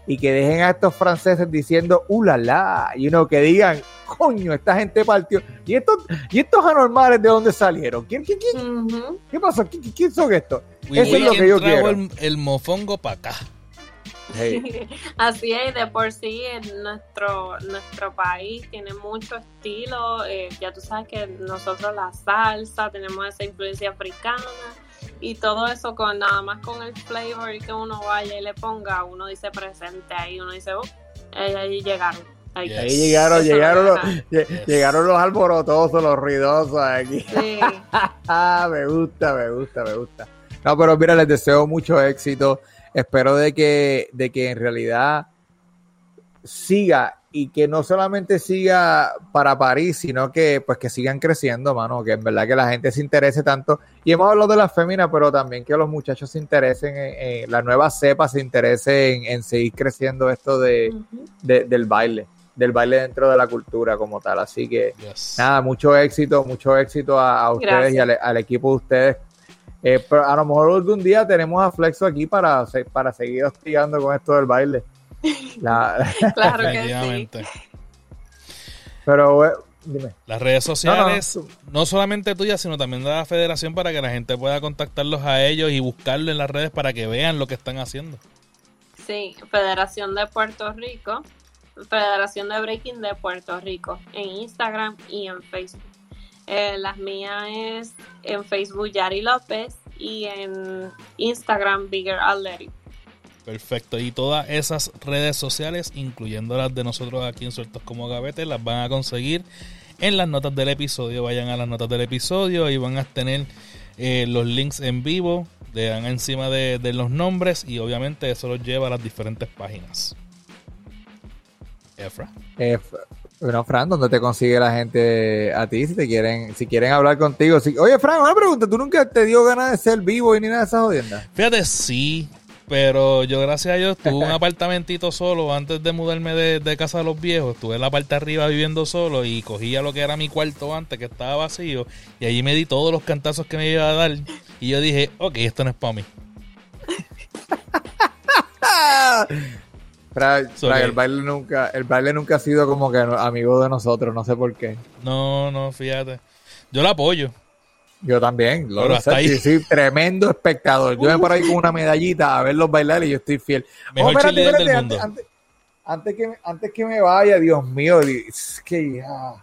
y que dejen a estos franceses diciendo, uh, la, la, y uno que digan, coño, esta gente partió. ¿Y estos, y estos anormales de dónde salieron? ¿Quién, quién, quién? Uh -huh. ¿Qué pasó? ¿Quién, quién son estos? Eso es lo que yo quiero. El, el mofongo para acá. Hey. Así es, de por sí en nuestro, nuestro país tiene mucho estilo. Eh, ya tú sabes que nosotros la salsa, tenemos esa influencia africana y todo eso con nada más con el flavor que uno vaya y le ponga, uno dice presente ahí, uno dice, oh, ahí, ahí llegaron. Ahí, yes. ahí llegaron, Eso llegaron los, yes. llegaron los alborotosos, los ruidosos aquí. Sí. me gusta, me gusta, me gusta. No, pero mira, les deseo mucho éxito. Espero de que, de que en realidad siga y que no solamente siga para París, sino que pues que sigan creciendo, mano, que en verdad que la gente se interese tanto. Y hemos hablado de las féminas, pero también que los muchachos se interesen en, en la nueva cepa, se interesen en, en, seguir creciendo esto de, uh -huh. de, del baile, del baile dentro de la cultura como tal. Así que yes. nada, mucho éxito, mucho éxito a, a ustedes Gracias. y al, al, equipo de ustedes. Eh, pero a lo mejor algún día tenemos a Flexo aquí para, para seguir hostigando con esto del baile. La... claro que sí. Pero eh, dime. Las redes sociales, no, no. no, solamente tuyas, sino también de la federación para que la gente pueda contactarlos a ellos y buscarlo en las redes para que vean lo que están haciendo. Sí, Federación de Puerto Rico, Federación de Breaking de Puerto Rico, en Instagram y en Facebook. Eh, las mías es en Facebook Yari López y en Instagram Bigger Athletic. Perfecto. Y todas esas redes sociales, incluyendo las de nosotros aquí en Sueltos como Gavete, las van a conseguir en las notas del episodio. Vayan a las notas del episodio y van a tener eh, los links en vivo le dan encima de, de los nombres y obviamente eso los lleva a las diferentes páginas. Efra. F- bueno, Fran, ¿dónde te consigue la gente a ti si te quieren, si quieren hablar contigo? Si- Oye, Fran, una pregunta, ¿tú nunca te dio ganas de ser vivo y ni nada de esas jodiendas? Fíjate, sí, pero yo gracias a Dios tuve un apartamentito solo antes de mudarme de, de casa de los viejos. Estuve en la parte de arriba viviendo solo y cogía lo que era mi cuarto antes, que estaba vacío, y allí me di todos los cantazos que me iba a dar. Y yo dije, ok, esto no es para mí. So el baile nunca, el baile nunca ha sido como que amigo de nosotros, no sé por qué. No, no, fíjate. Yo la apoyo. Yo también, lo Pero sé, hasta ahí. sí, sí, tremendo espectador. Yo me paro ahí con una medallita a verlos bailar y yo estoy fiel. Mejor espérate, cheerleader del espérate, mundo. Antes, antes- antes que, me- antes que me vaya, Dios mío, es que ya.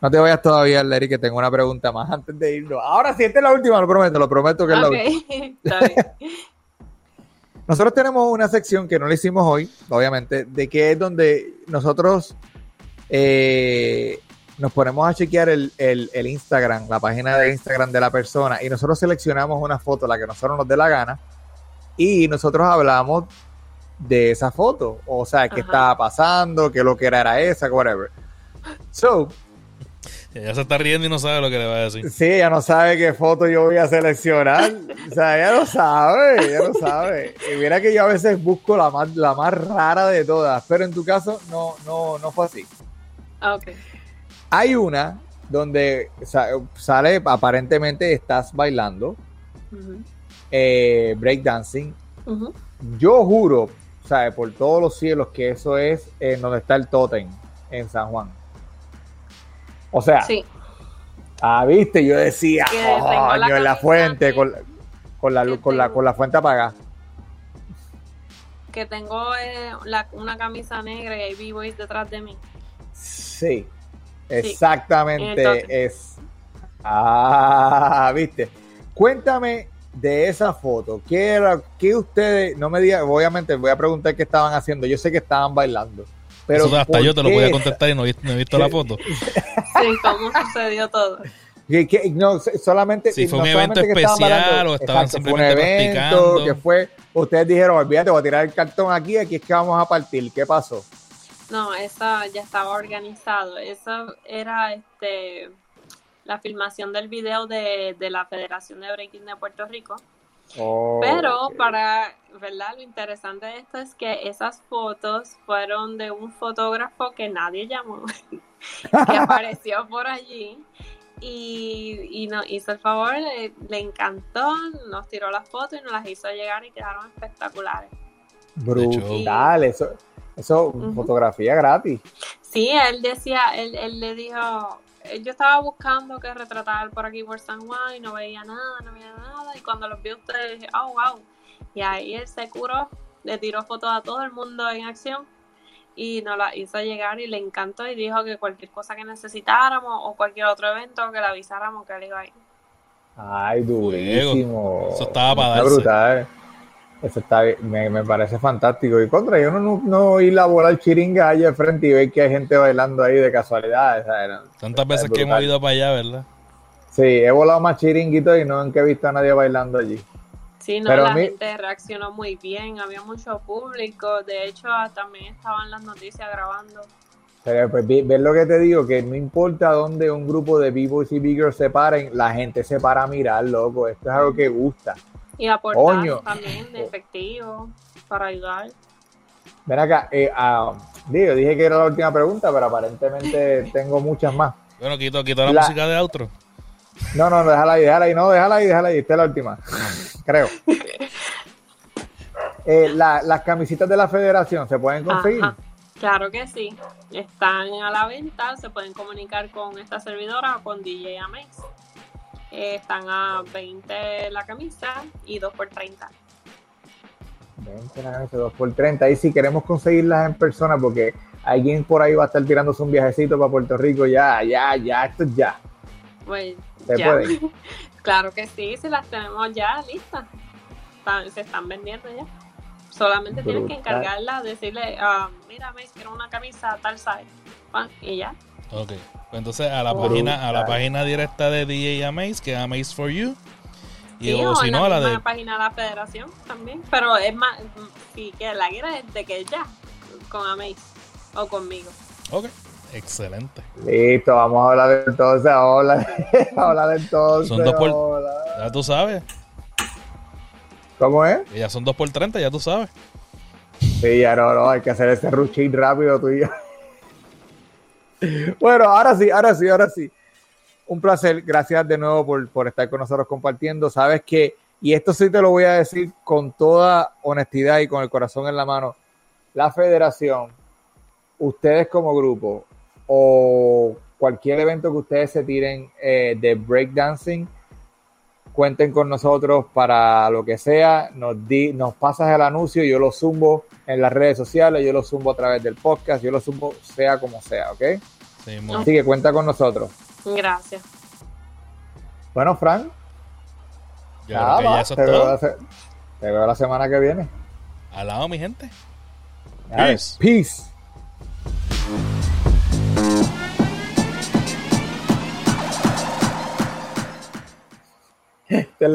No te vayas todavía, Larry, que tengo una pregunta más antes de irnos. Ahora sí, esta es la última, lo prometo, lo prometo que es la última. está bien. Nosotros tenemos una sección que no le hicimos hoy, obviamente, de que es donde nosotros eh, nos ponemos a chequear el, el- el Instagram, la página de Instagram de la persona, y nosotros seleccionamos una foto, la que nosotros nos dé la gana, y nosotros hablamos de esa foto, o sea, qué Ajá. estaba pasando, qué lo que era, era esa, whatever. So, Ella se está riendo y no sabe lo que le va a decir. Sí, ella no sabe qué foto yo voy a seleccionar. O sea, ella lo sabe, ella lo sabe. Y mira que yo a veces busco la más, la más rara de todas, pero en tu caso no, no, no fue así. Ok. Hay una donde sa- sale, aparentemente estás bailando, Ujú, eh, breakdancing. ujú. Yo juro, ¿sabes? Por todos los cielos que eso es en donde está el Totem, en San Juan. O sea, Sí, Ah, viste, yo decía, tengo la coño, en la fuente, con, la- con la con la, con la fuente apagada. que tengo eh, la- una camisa negra y hay B-Boys detrás de mí. Sí, exactamente es. Ah, viste. Cuéntame de esa foto. ¿Qué era? ¿Qué ustedes? No me digan, obviamente voy a preguntar qué estaban haciendo. Yo sé que estaban bailando. Pero Eso hasta ¿por yo te lo qué voy a esa- contestar y no he, no he visto la foto. Sí, cómo sucedió todo. Que, que- no, so- solamente. Si fue no un evento especial o estaban exacto, fue un simplemente evento practicando. que fue. Ustedes dijeron, olvídate, voy a tirar el cartón aquí, aquí es que vamos a partir. ¿Qué pasó? No, eso ya estaba organizado. Eso era este la filmación del video de, de la Federación de Breaking de Puerto Rico. Oh, Pero ok. para, ¿verdad? Lo interesante de esto es que esas fotos fueron de un fotógrafo que nadie llamó, que apareció por allí y, y nos hizo el favor, le, le encantó, nos tiró las fotos y nos las hizo llegar y quedaron espectaculares. Brutal, eso, eso, fotografía gratis. Sí, él decía, él, él le dijo, yo estaba buscando que retratar por aquí por San Juan y no veía nada, no veía nada. Y cuando los vi a ustedes dije, oh, wow. Y ahí él se curó, le tiró fotos a todo el mundo en acción y nos la hizo llegar y le encantó y dijo que cualquier cosa que necesitáramos o cualquier otro evento que le avisáramos que él iba a ir. Ay, durísimo. Eso estaba para Está darse. brutal. Eso está, bien, me, me parece fantástico. Y contra, yo no, no, no ir a volar chiringa allá al frente y ver que hay gente bailando ahí de casualidad. ¿sabes? Tantas veces que hemos ido para allá, ¿verdad? Sí, he volado más chiringuito y no he visto a nadie bailando allí. Sí, no, Pero la mí- gente reaccionó muy bien, había mucho público, de hecho también estaban las noticias grabando. Pero pues, ve- ves lo que te digo, que no importa dónde un grupo de b-boys y b-girls se paren, la gente se para a mirar, loco. Esto es algo que gusta. Y aportar Coño. también de efectivo para ayudar. Ven acá, eh, ah, digo, dije que era la última pregunta, pero aparentemente tengo muchas más. Bueno, quito, quito la, La- música de outro. No, no, déjala ahí, déjala ahí, no, déjala ahí, déjala ahí, esta es la última, creo. Eh, la- las camisitas de la federación se pueden conseguir. Ajá. Claro que sí, están a la venta, se pueden comunicar con esta servidora o con DJ Amex. Eh, están a 20 la camisa y 2 por 30. 20 la camisa, 2 por 30. Ahí si queremos conseguirlas en persona, porque alguien por ahí va a estar tirándose un viajecito para Puerto Rico, ya, ya, ya, esto es ya. Pues Se ya. puede. Claro que sí, si las tenemos ya listas. Están- se están vendiendo ya. Solamente tienes que encargarla, decirle, ah, mira, me quiero una camisa tal size. Y ya. Ok. Pues entonces a la Oh. página, a la página directa de DJ Amaze, que es Amaze for You. Y Sí, o o si no, a la de. página de la federación también. Pero es más, si que la es de que ya, con Amaze o conmigo. Ok, excelente. Listo, vamos a hablar de entonces, vamos a hablar, vamos a hablar de entonces. Son dos por-. Ya tú sabes. ¿Cómo es? Ya son 2 por 30, ya tú sabes. Sí, ya no, no, hay que hacer ese routine rápido tú y yo. Bueno, ahora sí, ahora sí, ahora sí. Un placer, gracias de nuevo por, por estar con nosotros compartiendo. Sabes que, y esto sí te lo voy a decir con toda honestidad y con el corazón en la mano, la federación, ustedes como grupo o cualquier evento que ustedes se tiren eh, de breakdancing, cuenten con nosotros para lo que sea, nos, di, nos pasas el anuncio, yo lo zumbo en las redes sociales, yo lo zumbo a través del podcast, yo lo zumbo sea como sea, ¿ok? Sí, muy- Así que cuenta con nosotros. Gracias. Bueno, Frank, nada ya más, eso te, veo la, se- te veo la semana que viene. Al lado, mi gente. Peace. te